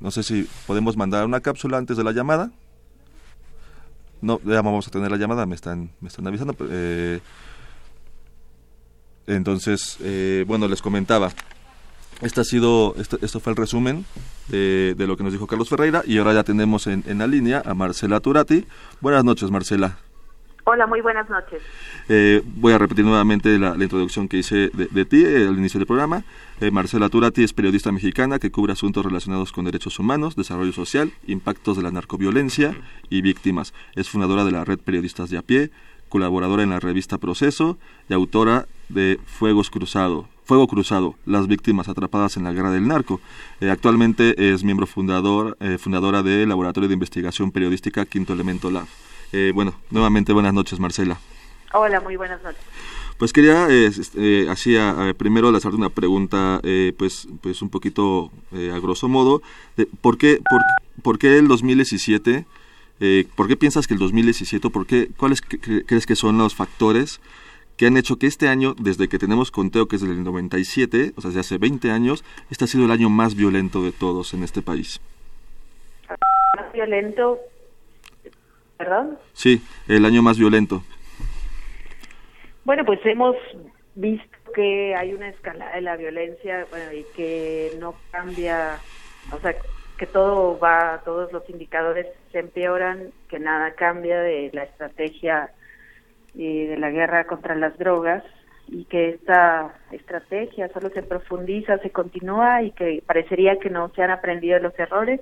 no sé si podemos mandar una cápsula antes de la llamada. No, ya vamos a tener la llamada, me están, me están avisando. entonces, bueno, les comentaba, este ha sido, esto, esto fue el resumen de, lo que nos dijo Carlos Ferreira y ahora ya tenemos en, en la línea a Marcela Turati. Buenas noches, Marcela. Hola, muy buenas noches. Eh, voy a repetir nuevamente la, introducción que hice de, ti eh, al inicio del programa. Eh, Marcela Turati es periodista mexicana que cubre asuntos relacionados con derechos humanos, desarrollo social, impactos de la narcoviolencia y víctimas. Es fundadora de la red Periodistas de a pie, colaboradora en la revista Proceso y autora de Fuegos Cruzado, Fuego Cruzado, las víctimas atrapadas en la guerra del narco. Eh, actualmente es miembro fundador, eh, fundadora del Laboratorio de Investigación Periodística Quinto Elemento Lab. Eh, bueno, nuevamente buenas noches, Marcela. Hola, muy buenas noches. Pues quería, eh, este, así, primero lanzarte una pregunta, eh, pues, pues un poquito a grosso modo, de, ¿por, qué, por, por qué el 2017, por qué piensas que el 2017, por qué, cuáles crees que son los factores que han hecho que este año, desde que tenemos conteo, que es del 97, o sea, desde hace 20 años, este ha sido el año más violento de todos en este país. ¿Más violento? ¿Perdón? Sí, el año más violento. Bueno, pues hemos visto que hay una escalada de la violencia bueno, y que no cambia, o sea, que todo va, todos los indicadores se empeoran, que nada cambia de la estrategia de la guerra contra las drogas y que esta estrategia solo se profundiza, se continúa y que parecería que no se han aprendido los errores.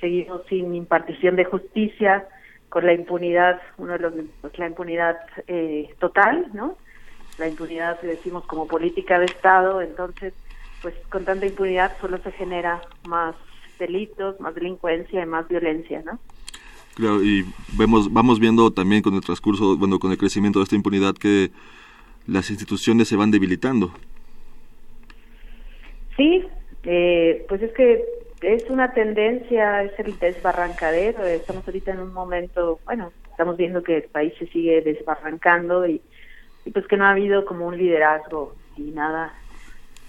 Seguimos sin impartición de justicia, con la impunidad, uno de los, pues, la impunidad eh, total, ¿no? La impunidad, decimos, como política de Estado, entonces, pues con tanta impunidad solo se genera más delitos, más delincuencia y más violencia, ¿no? Claro, y vemos, vamos viendo también con el transcurso, bueno, con el crecimiento de esta impunidad que las instituciones se van debilitando. Sí, eh, pues es que es una tendencia, es el desbarrancadero. Estamos ahorita en un momento, bueno, estamos viendo que el país se sigue desbarrancando y, y pues que no ha habido como un liderazgo y nada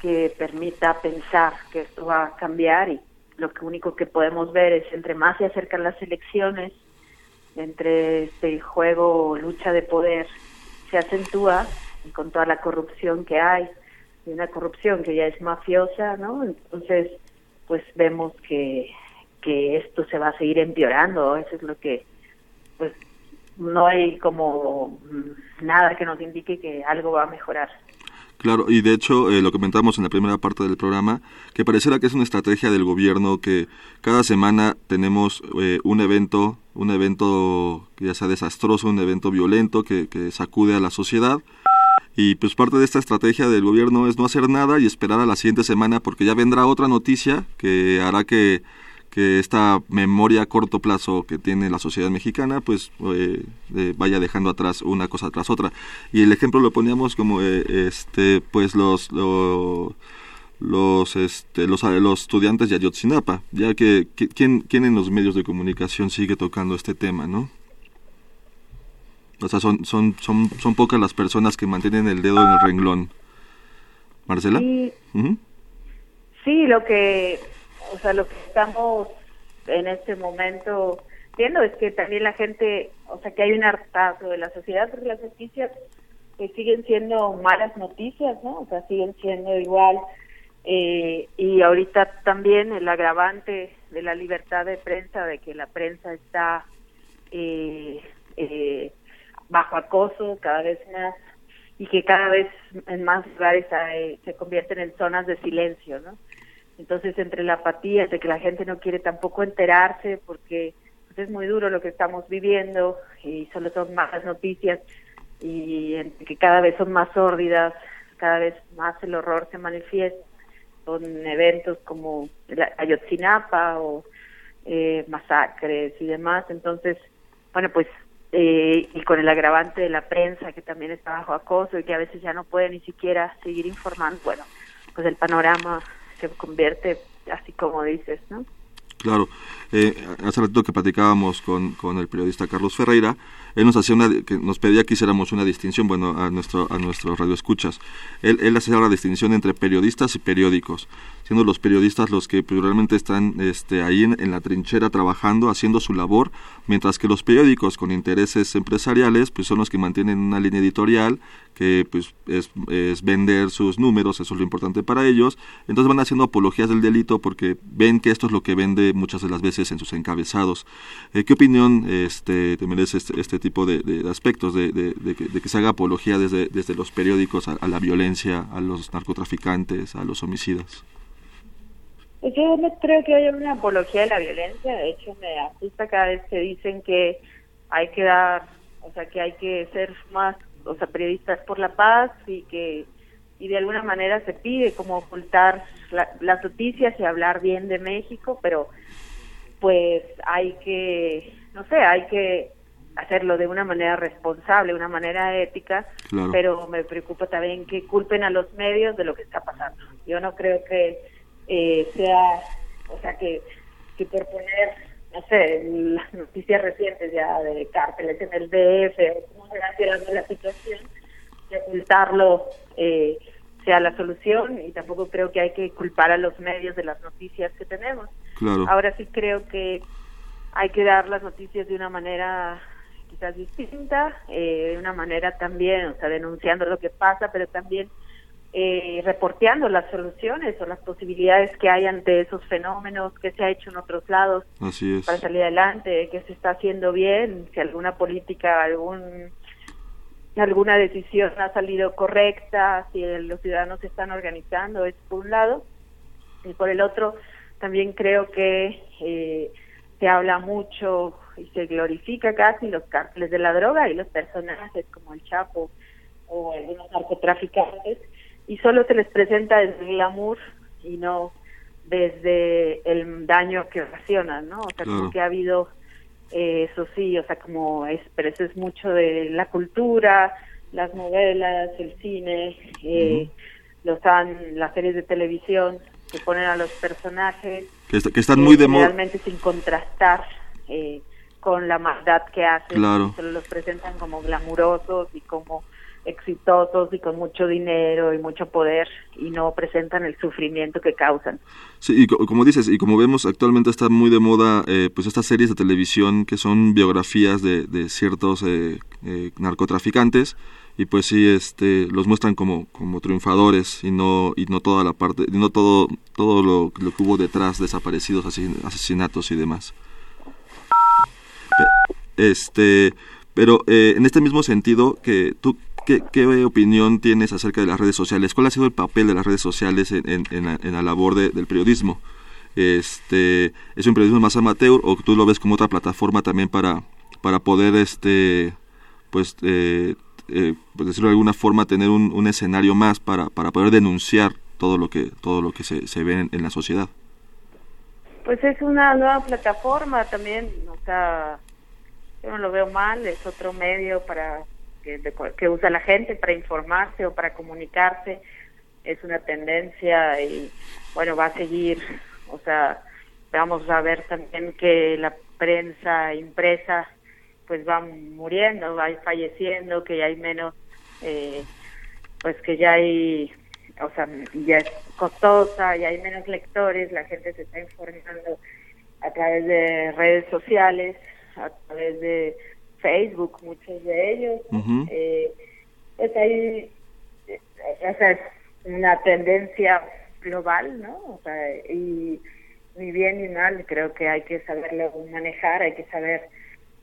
que permita pensar que esto va a cambiar y lo único que podemos ver es entre más se acercan las elecciones, entre este juego lucha de poder se acentúa y con toda la corrupción que hay, y una corrupción que ya es mafiosa, ¿no? Entonces, pues vemos que, que esto se va a seguir empeorando, eso es lo que, pues no hay como nada que nos indique que algo va a mejorar. Claro, y de hecho eh, lo comentamos en la primera parte del programa, que pareciera que es una estrategia del gobierno que cada semana tenemos eh, un evento, un evento que ya sea desastroso, un evento violento que, que sacude a la sociedad. Y pues parte de esta estrategia del gobierno es no hacer nada y esperar a la siguiente semana porque ya vendrá otra noticia que hará que que esta memoria a corto plazo que tiene la sociedad mexicana pues eh, eh, vaya dejando atrás una cosa tras otra. Y el ejemplo lo poníamos como eh, este pues los los este los, los estudiantes de Ayotzinapa ya que, ¿quién, quién en los medios de comunicación sigue tocando este tema no o sea son son son son pocas las personas que mantienen el dedo en el renglón. Marcela. Sí, sí lo que o sea, lo que estamos en este momento viendo es que también la gente, o sea, que hay un hartazgo de la sociedad por las noticias que siguen siendo malas noticias, ¿no? O sea, siguen siendo igual. Eh, y ahorita también el agravante de la libertad de prensa, de que la prensa está eh, eh, bajo acoso cada vez más y que cada vez en más lugares se convierten en zonas de silencio, ¿no? Entonces, entre la apatía de que la gente no quiere tampoco enterarse porque pues, es muy duro lo que estamos viviendo y solo son malas noticias y que cada vez son más sórdidas, cada vez más el horror se manifiesta con eventos como Ayotzinapa o eh, masacres y demás. Entonces, bueno, pues eh, y con el agravante de la prensa que también está bajo acoso y que a veces ya no puede ni siquiera seguir informando, bueno, pues el panorama se convierte así como dices, ¿no? Claro. Eh, hace rato que platicábamos con, con el periodista Carlos Ferreira, él nos hacía una, que nos pedía que hiciéramos una distinción, bueno, a nuestro a nuestros radioescuchas. Él, él hacía la distinción entre periodistas y periódicos, siendo los periodistas los que pues, realmente están este, ahí en, la trinchera trabajando, haciendo su labor, mientras que los periódicos con intereses empresariales pues son los que mantienen una línea editorial que pues es, vender sus números, eso es lo importante para ellos, entonces van haciendo apologías del delito porque ven que esto es lo que vende muchas de las veces en sus encabezados. Eh, ¿Qué opinión este, te merece este, este tipo de, aspectos, de, que, se haga apología desde, desde los periódicos a, la violencia, a los narcotraficantes, a los homicidas? Pues yo no creo que haya una apología de la violencia, de hecho me asusta cada vez que dicen que hay que dar, o sea, que hay que ser más, o sea, periodistas por la paz y que y de alguna manera se pide como ocultar las noticias y hablar bien de México, pero pues hay que, no sé, hay que hacerlo de una manera responsable, una manera ética, pero me preocupa también que culpen a los medios de lo que está pasando. Yo no creo que eh, sea, o sea, que, que por poner, no sé, las noticias recientes ya de cárteles en el DF, o cómo se va tirando la situación, que ocultarlo eh, sea la solución y tampoco creo que hay que culpar a los medios de las noticias que tenemos. Ahora sí creo que hay que dar las noticias de una manera quizás distinta, eh, de una manera también, o sea, denunciando lo que pasa, pero también eh, reporteando las soluciones o las posibilidades que hay ante esos fenómenos, que se ha hecho en otros lados para salir adelante, que se está haciendo bien, si alguna política, algún alguna decisión ha salido correcta, si los ciudadanos se están organizando, es por un lado, y por el otro también creo que eh, se habla mucho y se glorifica casi los cárteles de la droga y los personajes como el Chapo o algunos narcotraficantes y solo se les presenta desde el glamour y no desde el daño que ocasionan, ¿no? O sea, como que ha habido eh, eso sí, o sea, como es, pero eso es mucho de la cultura, las novelas, el cine, eh, los han, las series de televisión que ponen a los personajes que, están muy de moda realmente sin contrastar eh, con la maldad que hacen claro. se los presentan como glamurosos y como exitosos y con mucho dinero y mucho poder y no presentan el sufrimiento que causan. Sí, y como dices, y como vemos actualmente está muy de moda eh, pues estas series de televisión que son biografías de, de ciertos eh, eh, narcotraficantes y pues sí este los muestran como como triunfadores y no y no toda la parte no todo todo lo, lo que hubo detrás desaparecidos asesinatos y demás este pero en este mismo sentido que tú ¿Qué, opinión tienes acerca de las redes sociales? ¿Cuál ha sido el papel de las redes sociales en, la, labor del periodismo? Este, ¿Es un periodismo más amateur o tú lo ves como otra plataforma también para, para poder, este, pues, eh, eh, pues decirlo de alguna forma, tener un, escenario más para, para poder denunciar todo lo que, todo lo que se, se ve en, la sociedad? Pues es una nueva plataforma también, o sea, yo no lo veo mal, es otro medio para que, usa la gente para informarse o para comunicarse. Es una tendencia y bueno va a seguir. O sea vamos a ver también que la prensa impresa pues va muriendo va falleciendo que ya hay menos eh, pues que ya hay o sea ya es costosa ya hay menos lectores la gente se está informando a través de redes sociales a través de Facebook, muchos de ellos. eh, pues hay, eh, es una tendencia global, ¿no? O sea, y ni bien ni mal, creo que hay que saberlo manejar, hay que saber,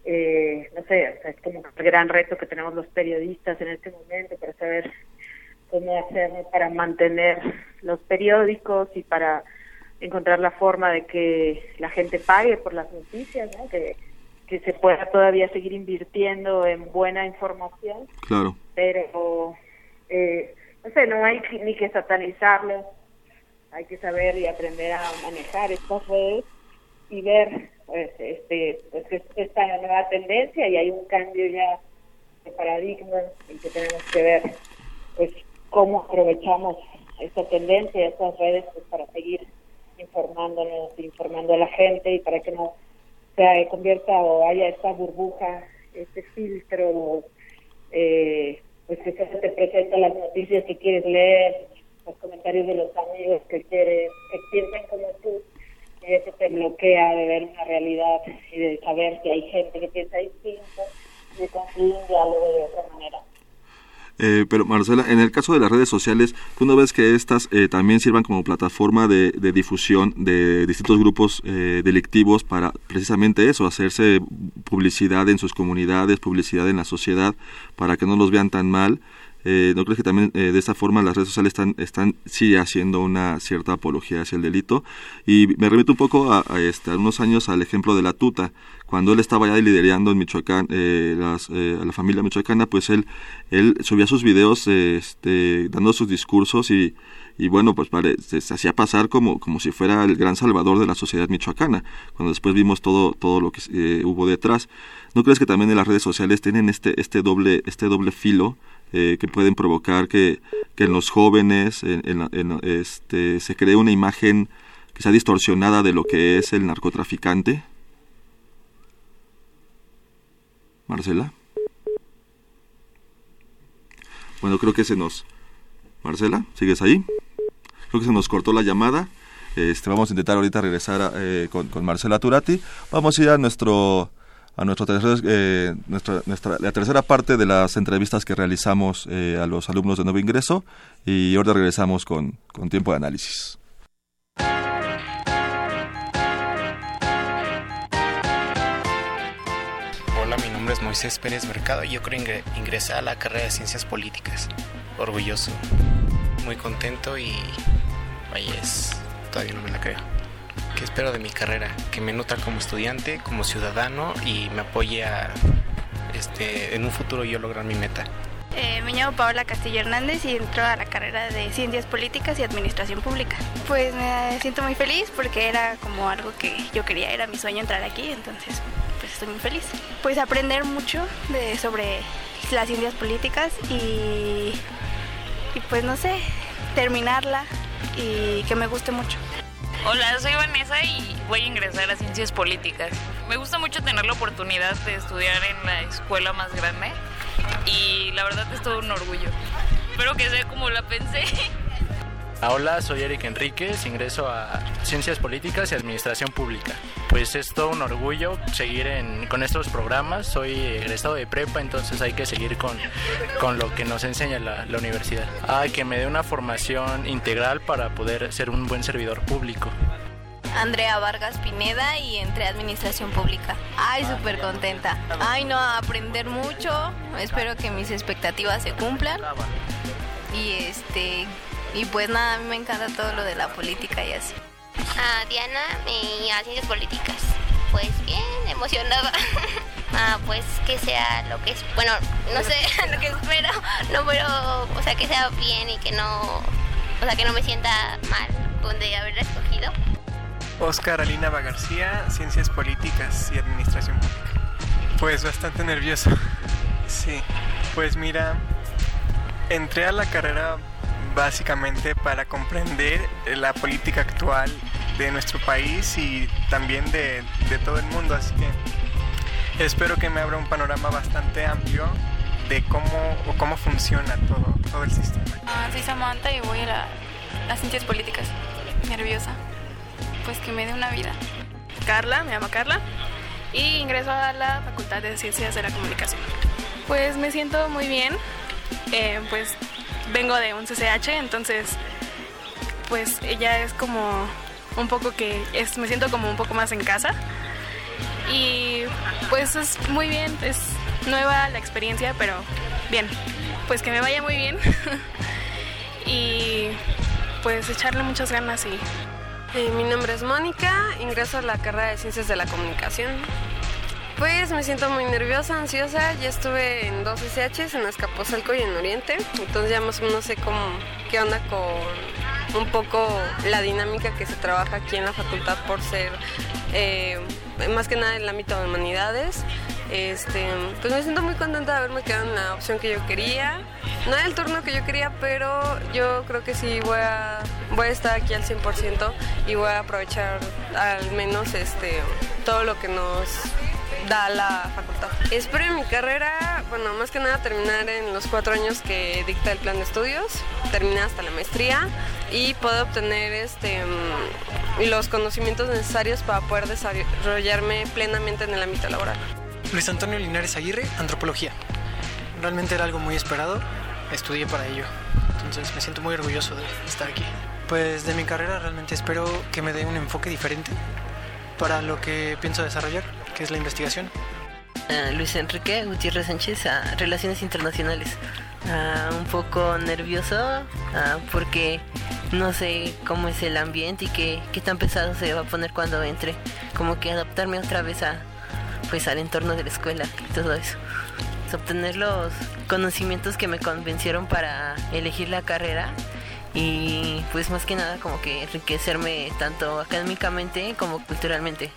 eh, no sé, o sea, es como el gran reto que tenemos los periodistas en este momento para saber cómo hacer para mantener los periódicos y para encontrar la forma de que la gente pague por las noticias, ¿no? Que, que se pueda todavía seguir invirtiendo en buena información. Claro. Pero, eh, no sé, no hay ni que satanizarlo, hay que saber y aprender a manejar estas redes y ver pues, este, pues, esta nueva tendencia y hay un cambio ya de paradigma y que tenemos que ver pues cómo aprovechamos esta tendencia, estas redes pues, para seguir informándonos, informando a la gente y para que no se convierta o haya esta burbuja, este filtro, eh, pues que se te presenta las noticias que quieres leer, los comentarios de los amigos que quieres, que piensan como tú, y eso te bloquea de ver una realidad y de saber que hay gente que piensa distinto y de construir un diálogo de otra manera. Eh, pero Marcela, en el caso de las redes sociales, ¿tú no ves que estas eh, también sirvan como plataforma de, difusión de distintos grupos eh, delictivos para precisamente eso, hacerse publicidad en sus comunidades, publicidad en la sociedad, para que no los vean tan mal? Eh, ¿No crees que también de esta forma las redes sociales están, están sí haciendo una cierta apología hacia el delito? Y me remito un poco a, a este, unos años al ejemplo de la tuta cuando él estaba ya liderando en Michoacán, eh, eh, a la familia michoacana, pues él, él subía sus videos este, dando sus discursos y, y bueno, pues se, se, hacía pasar como, como si fuera el gran salvador de la sociedad michoacana, cuando después vimos todo, todo lo que eh, hubo detrás. ¿No crees que también en las redes sociales tienen este, este, doble, este doble filo eh, que pueden provocar que, que en los jóvenes en, este, se cree una imagen que sea distorsionada de lo que es el narcotraficante? Marcela. Bueno, creo que se nos... Marcela, ¿sigues ahí? Creo que se nos cortó la llamada. Este, vamos a intentar ahorita regresar eh, con, con, Marcela Turati. Vamos a ir a nuestro a eh, nuestra, la tercera parte de las entrevistas que realizamos eh, a los alumnos de nuevo ingreso y ahora regresamos con, con tiempo de análisis. Hola, mi nombre es Moisés Pérez Mercado y yo creo que ingresé a la carrera de Ciencias Políticas. Orgulloso, muy contento y vaya, es, todavía no me la creo. ¿Qué espero de mi carrera? Que me nutra como estudiante, como ciudadano y me apoye a este, en un futuro yo lograr mi meta. Eh, me llamo Paola Castillo Hernández y entro a la carrera de Ciencias Políticas y Administración Pública. Pues me siento muy feliz porque era como algo que yo quería, era mi sueño entrar aquí, entonces pues estoy muy feliz. Pues aprender mucho de, sobre las ciencias políticas y, y pues no sé, terminarla y que me guste mucho. Hola, soy Vanessa y voy a ingresar a Ciencias Políticas. Me gusta mucho tener la oportunidad de estudiar en la escuela más grande y la verdad es todo un orgullo. Espero que sea como la pensé. <laughs> Hola, soy Eric Enríquez, ingreso a Ciencias Políticas y Administración Pública. Pues es todo un orgullo seguir con estos programas. Soy egresado de prepa, entonces hay que seguir con, con lo que nos enseña la, universidad. Hay que me dé una formación integral para poder ser un buen servidor público. Andrea Vargas Pineda y entré a Administración Pública. Ay, súper contenta. Ay, no, aprender mucho. Espero que mis expectativas se cumplan. Y este y pues nada, a mí me encanta todo lo de la política y así. Ah, Diana, y a ciencias políticas. Pues bien, emocionada. <laughs> ah, pues que sea lo que es, bueno, no sé <laughs> lo que espero, no, pero, o sea, que sea bien y que no, o sea, que no me sienta mal donde haberla escogido. Oscar Alina García, Ciencias Políticas y Administración Pública. Pues bastante nervioso. <laughs> Sí, pues mira, entré a la carrera básicamente para comprender la política actual de nuestro país y también de, todo el mundo. Así que espero que me abra un panorama bastante amplio de cómo, o cómo funciona todo, todo el sistema. Ah, soy Samantha y voy a las ciencias políticas. Nerviosa. Pues que me dé una vida. Carla, me llamo Carla y ingreso a la Facultad de Ciencias de la Comunicación. Pues me siento muy bien, eh, pues vengo de un CCH, entonces pues ella es como un poco que es, me siento como un poco más en casa y pues es muy bien, es nueva la experiencia, pero bien, pues que me vaya muy bien <laughs> y pues echarle muchas ganas y... Eh, mi nombre es Mónica, ingreso a la carrera de Ciencias de la Comunicación. Pues me siento muy nerviosa, ansiosa. Ya estuve en dos SHs, en Azcapotzalco y en Oriente. Entonces ya más o menos sé cómo, qué onda con un poco la dinámica que se trabaja aquí en la facultad por ser eh, más que nada en el ámbito de humanidades. Este, pues me siento muy contenta de haberme quedado en la opción que yo quería. No era el turno que yo quería, pero yo creo que sí voy a, voy a estar aquí al 100% y voy a aprovechar al menos este, todo lo que nos da la facultad. Espero en mi carrera, bueno, más que nada terminar en los cuatro años que dicta el plan de estudios, terminar hasta la maestría y poder obtener este, mm, los conocimientos necesarios para poder desarrollarme plenamente en el ámbito laboral. Luis Antonio Linares Aguirre, Antropología. Realmente era algo muy esperado, estudié para ello, entonces me siento muy orgulloso de estar aquí. Pues de mi carrera realmente espero que me dé un enfoque diferente para lo que pienso desarrollar que es la investigación. Luis Enrique Gutiérrez Sánchez, a Relaciones Internacionales. Un poco nervioso porque no sé cómo es el ambiente y qué, qué tan pesado se va a poner cuando entre. Como que adaptarme otra vez a, pues, al entorno de la escuela y todo eso. obtener los conocimientos que me convencieron para elegir la carrera y pues más que nada como que enriquecerme tanto académicamente como culturalmente.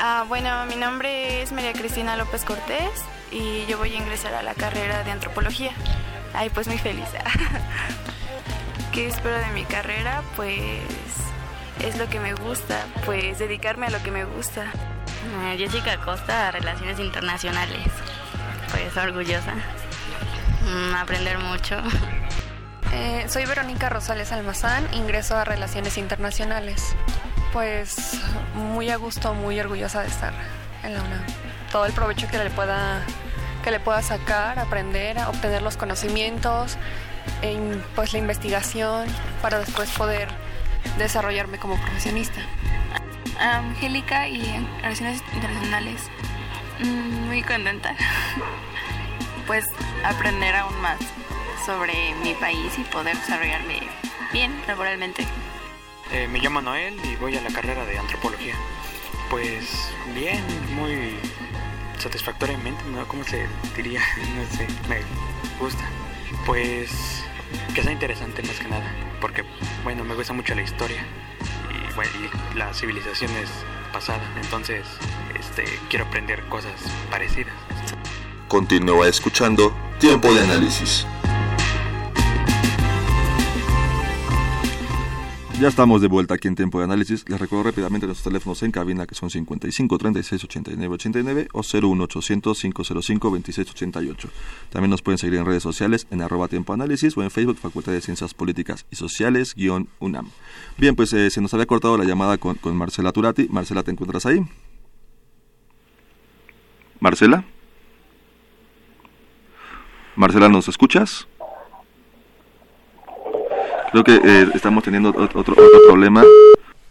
Ah, bueno, mi nombre es María Cristina López Cortés y yo voy a ingresar a la carrera de antropología. Ay, pues muy feliz. <laughs> ¿Qué espero de mi carrera? Pues es lo que me gusta, pues dedicarme a lo que me gusta. Eh, Jessica Costa, Relaciones Internacionales. Pues orgullosa. Mm, aprender mucho. Eh, soy Verónica Rosales Almazán, ingreso a Relaciones Internacionales. Pues muy a gusto, muy orgullosa de estar en la UNAM. Todo el provecho que le pueda, que le pueda sacar, aprender, obtener los conocimientos, e, pues la investigación para después poder desarrollarme como profesionista. Angélica y Relaciones Internacionales. Mm, muy contenta. <laughs> pues aprender aún más sobre mi país y poder desarrollarme bien laboralmente. Eh, me llamo Noel y voy a la carrera de antropología. Pues bien, muy satisfactoriamente, ¿no? ¿Cómo se diría? <laughs> No sé, me gusta. Pues que sea interesante más que nada, porque bueno, me gusta mucho la historia y, bueno, y las civilizaciones pasadas, entonces este, quiero aprender cosas parecidas. Continúa escuchando Tiempo de Análisis. Ya estamos de vuelta aquí en Tiempo de Análisis. Les recuerdo rápidamente nuestros teléfonos en cabina que son 55 36 89 89 o 01 800 505 26 88. También nos pueden seguir en redes sociales en arroba Tiempo Análisis o en Facebook Facultad de Ciencias Políticas y Sociales guion UNAM. Bien, pues eh, se nos había cortado la llamada con, con Marcela Turati. Marcela, ¿te encuentras ahí? Marcela. Marcela, ¿nos escuchas? Creo que eh, estamos teniendo otro, otro problema.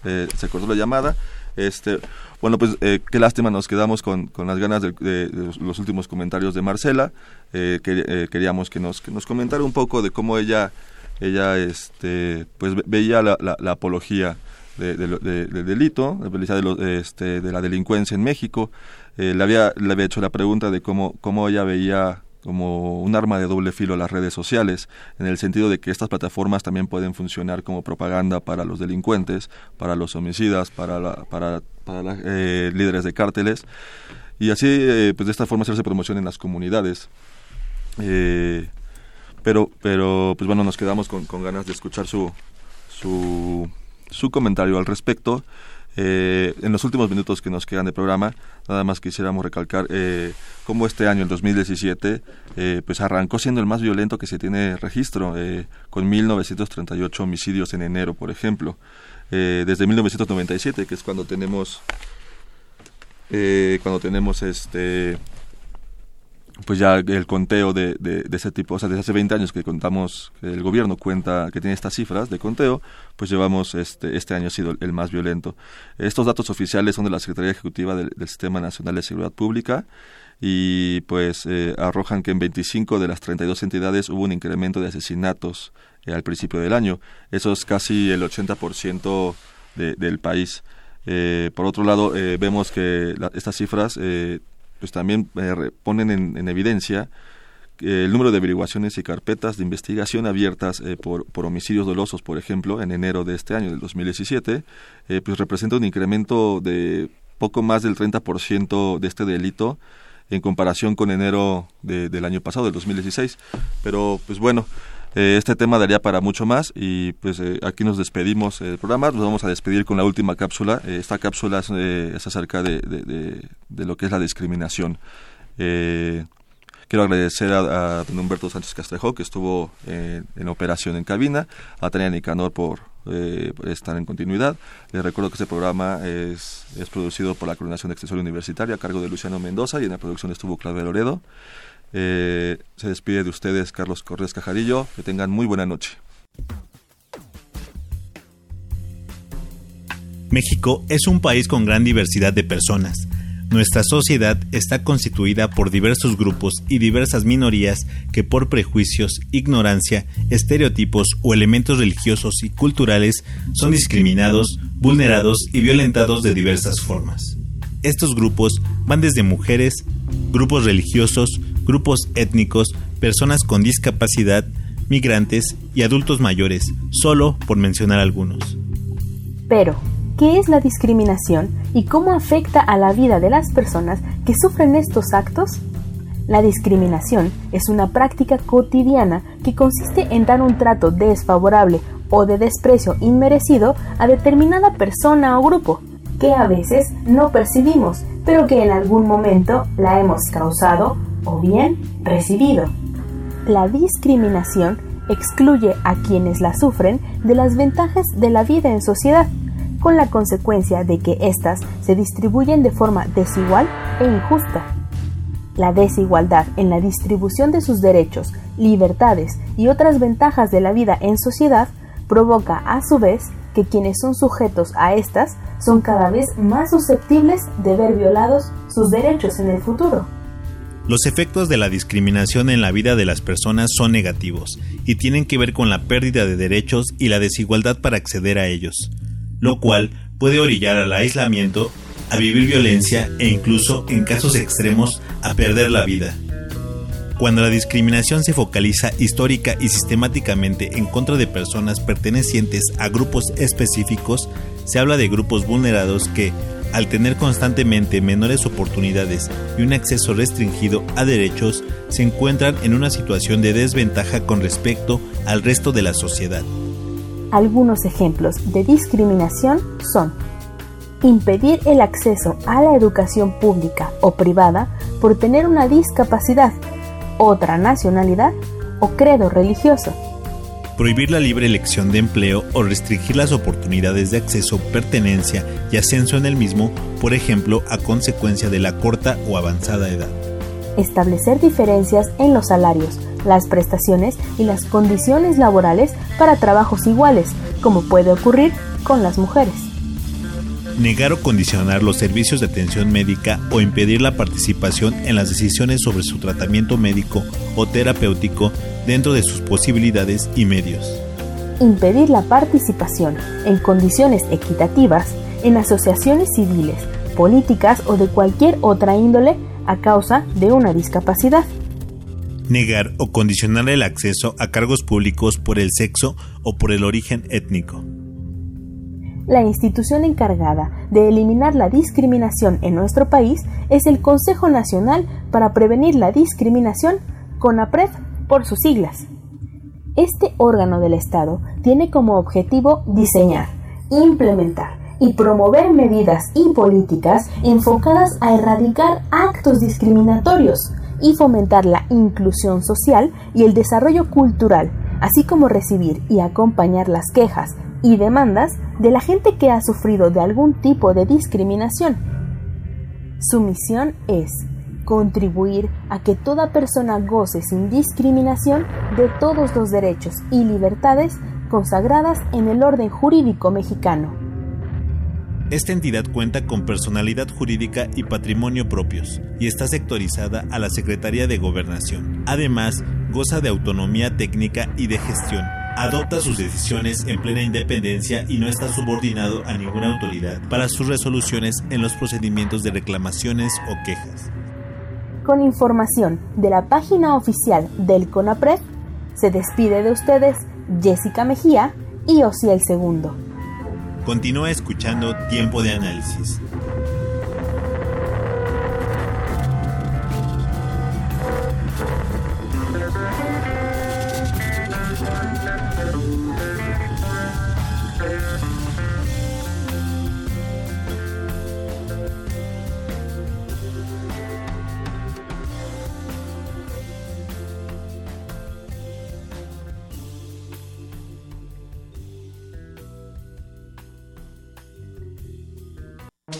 Eh, se cortó la llamada. Este, bueno, pues eh, qué lástima, nos quedamos con, con las ganas de, de, los últimos comentarios de Marcela. Eh, eh, queríamos que nos, que nos comentara un poco de cómo ella, ella este, pues veía la, la, apología de, del delito, de, lo, este, de la delincuencia en México. Eh, le, había, le había hecho la pregunta de cómo, cómo ella veía como un arma de doble filo las redes sociales, en el sentido de que estas plataformas también pueden funcionar como propaganda para los delincuentes, para los homicidas, para, la, para, para la, eh, líderes de cárteles, y así, eh, pues de esta forma hacerse promoción en las comunidades. Eh, pero, pero, pues bueno, nos quedamos con, con ganas de escuchar su, su, su comentario al respecto. Eh, en los últimos minutos que nos quedan de programa, nada más quisiéramos recalcar eh, cómo este año, el 2017, eh, pues arrancó siendo el más violento que se tiene registro, eh, con 1.938 homicidios en enero, por ejemplo. Eh, desde 1997, que es cuando tenemos, cuando tenemos este pues ya el conteo de, de, de, ese tipo, o sea, desde hace 20 años que contamos, el gobierno cuenta que tiene estas cifras de conteo, pues llevamos, este, este año ha sido el más violento. Estos datos oficiales son de la Secretaría Ejecutiva del, Sistema Nacional de Seguridad Pública y pues eh, arrojan que en 25 de las 32 entidades hubo un incremento de asesinatos eh, al principio del año. Eso es casi el 80% de, del país. Eh, por otro lado, vemos que estas cifras pues también eh, ponen en, en evidencia eh, el número de averiguaciones y carpetas de investigación abiertas eh, por, por, homicidios dolosos, por ejemplo, en enero de este año, del 2017, eh, pues representa un incremento de poco más del 30% de este delito en comparación con enero de, del año pasado, del 2016. Pero, pues bueno, eh, este tema daría para mucho más y pues eh, aquí nos despedimos del programa, nos vamos a despedir con la última cápsula. Eh, esta cápsula es, acerca de, de, lo que es la discriminación. Quiero agradecer a, a, don Humberto Sánchez Castrejo que estuvo en operación en cabina, a Tania Nicanor por, por, estar en continuidad. Les recuerdo que este programa es, es producido por la Coordinación de Extensión Universitaria a cargo de Luciano Mendoza y en la producción estuvo Claudia Loredo. Eh, se despide de ustedes Carlos Cortés Cajarillo. Que tengan muy buena noche. México es un país con gran diversidad de personas. Nuestra sociedad está constituida por diversos grupos y diversas minorías que por prejuicios, ignorancia, estereotipos o elementos religiosos y culturales son discriminados, vulnerados y violentados de diversas formas. Estos grupos van desde mujeres, grupos religiosos, grupos étnicos, personas con discapacidad, migrantes y adultos mayores, solo por mencionar algunos. Pero, ¿qué es la discriminación y cómo afecta a la vida de las personas que sufren estos actos? La discriminación es una práctica cotidiana que consiste en dar un trato desfavorable o de desprecio inmerecido a determinada persona o grupo, que a veces no percibimos, pero que en algún momento la hemos causado o bien recibido. La discriminación excluye a quienes la sufren de las ventajas de la vida en sociedad, con la consecuencia de que éstas se distribuyen de forma desigual e injusta. La desigualdad en la distribución de sus derechos, libertades y otras ventajas de la vida en sociedad provoca a su vez que quienes son sujetos a estas son cada vez más susceptibles de ver violados sus derechos en el futuro. Los efectos de la discriminación en la vida de las personas son negativos y tienen que ver con la pérdida de derechos y la desigualdad para acceder a ellos, lo cual puede orillar al aislamiento, a vivir violencia e incluso, en casos extremos, a perder la vida. Cuando la discriminación se focaliza histórica y sistemáticamente en contra de personas pertenecientes a grupos específicos, se habla de grupos vulnerados que, al tener constantemente menores oportunidades y un acceso restringido a derechos, se encuentran en una situación de desventaja con respecto al resto de la sociedad. Algunos ejemplos de discriminación son impedir el acceso a la educación pública o privada por tener una discapacidad otra nacionalidad o credo religioso. Prohibir la libre elección de empleo o restringir las oportunidades de acceso, pertenencia y ascenso en el mismo, por ejemplo, a consecuencia de la corta o avanzada edad. Establecer diferencias en los salarios, las prestaciones y las condiciones laborales para trabajos iguales, como puede ocurrir con las mujeres negar o condicionar los servicios de atención médica o impedir la participación en las decisiones sobre su tratamiento médico o terapéutico dentro de sus posibilidades y medios. Impedir la participación en condiciones equitativas en asociaciones civiles, políticas o de cualquier otra índole a causa de una discapacidad. Negar o condicionar el acceso a cargos públicos por el sexo o por el origen étnico la institución encargada de eliminar la discriminación en nuestro país es el Consejo Nacional para Prevenir la Discriminación, CONAPRED por sus siglas. Este órgano del Estado tiene como objetivo diseñar, implementar y promover medidas y políticas enfocadas a erradicar actos discriminatorios y fomentar la inclusión social y el desarrollo cultural, así como recibir y acompañar las quejas, y demandas de la gente que ha sufrido de algún tipo de discriminación. Su misión es contribuir a que toda persona goce sin discriminación de todos los derechos y libertades consagradas en el orden jurídico mexicano. Esta entidad cuenta con personalidad jurídica y patrimonio propios y está sectorizada a la Secretaría de Gobernación. Además, goza de autonomía técnica y de gestión, adopta sus decisiones en plena independencia y no está subordinado a ninguna autoridad para sus resoluciones en los procedimientos de reclamaciones o quejas. Con información de la página oficial del CONAPRED, se despide de ustedes Jessica Mejía y Osiel Segundo. Continúa escuchando Tiempo de Análisis.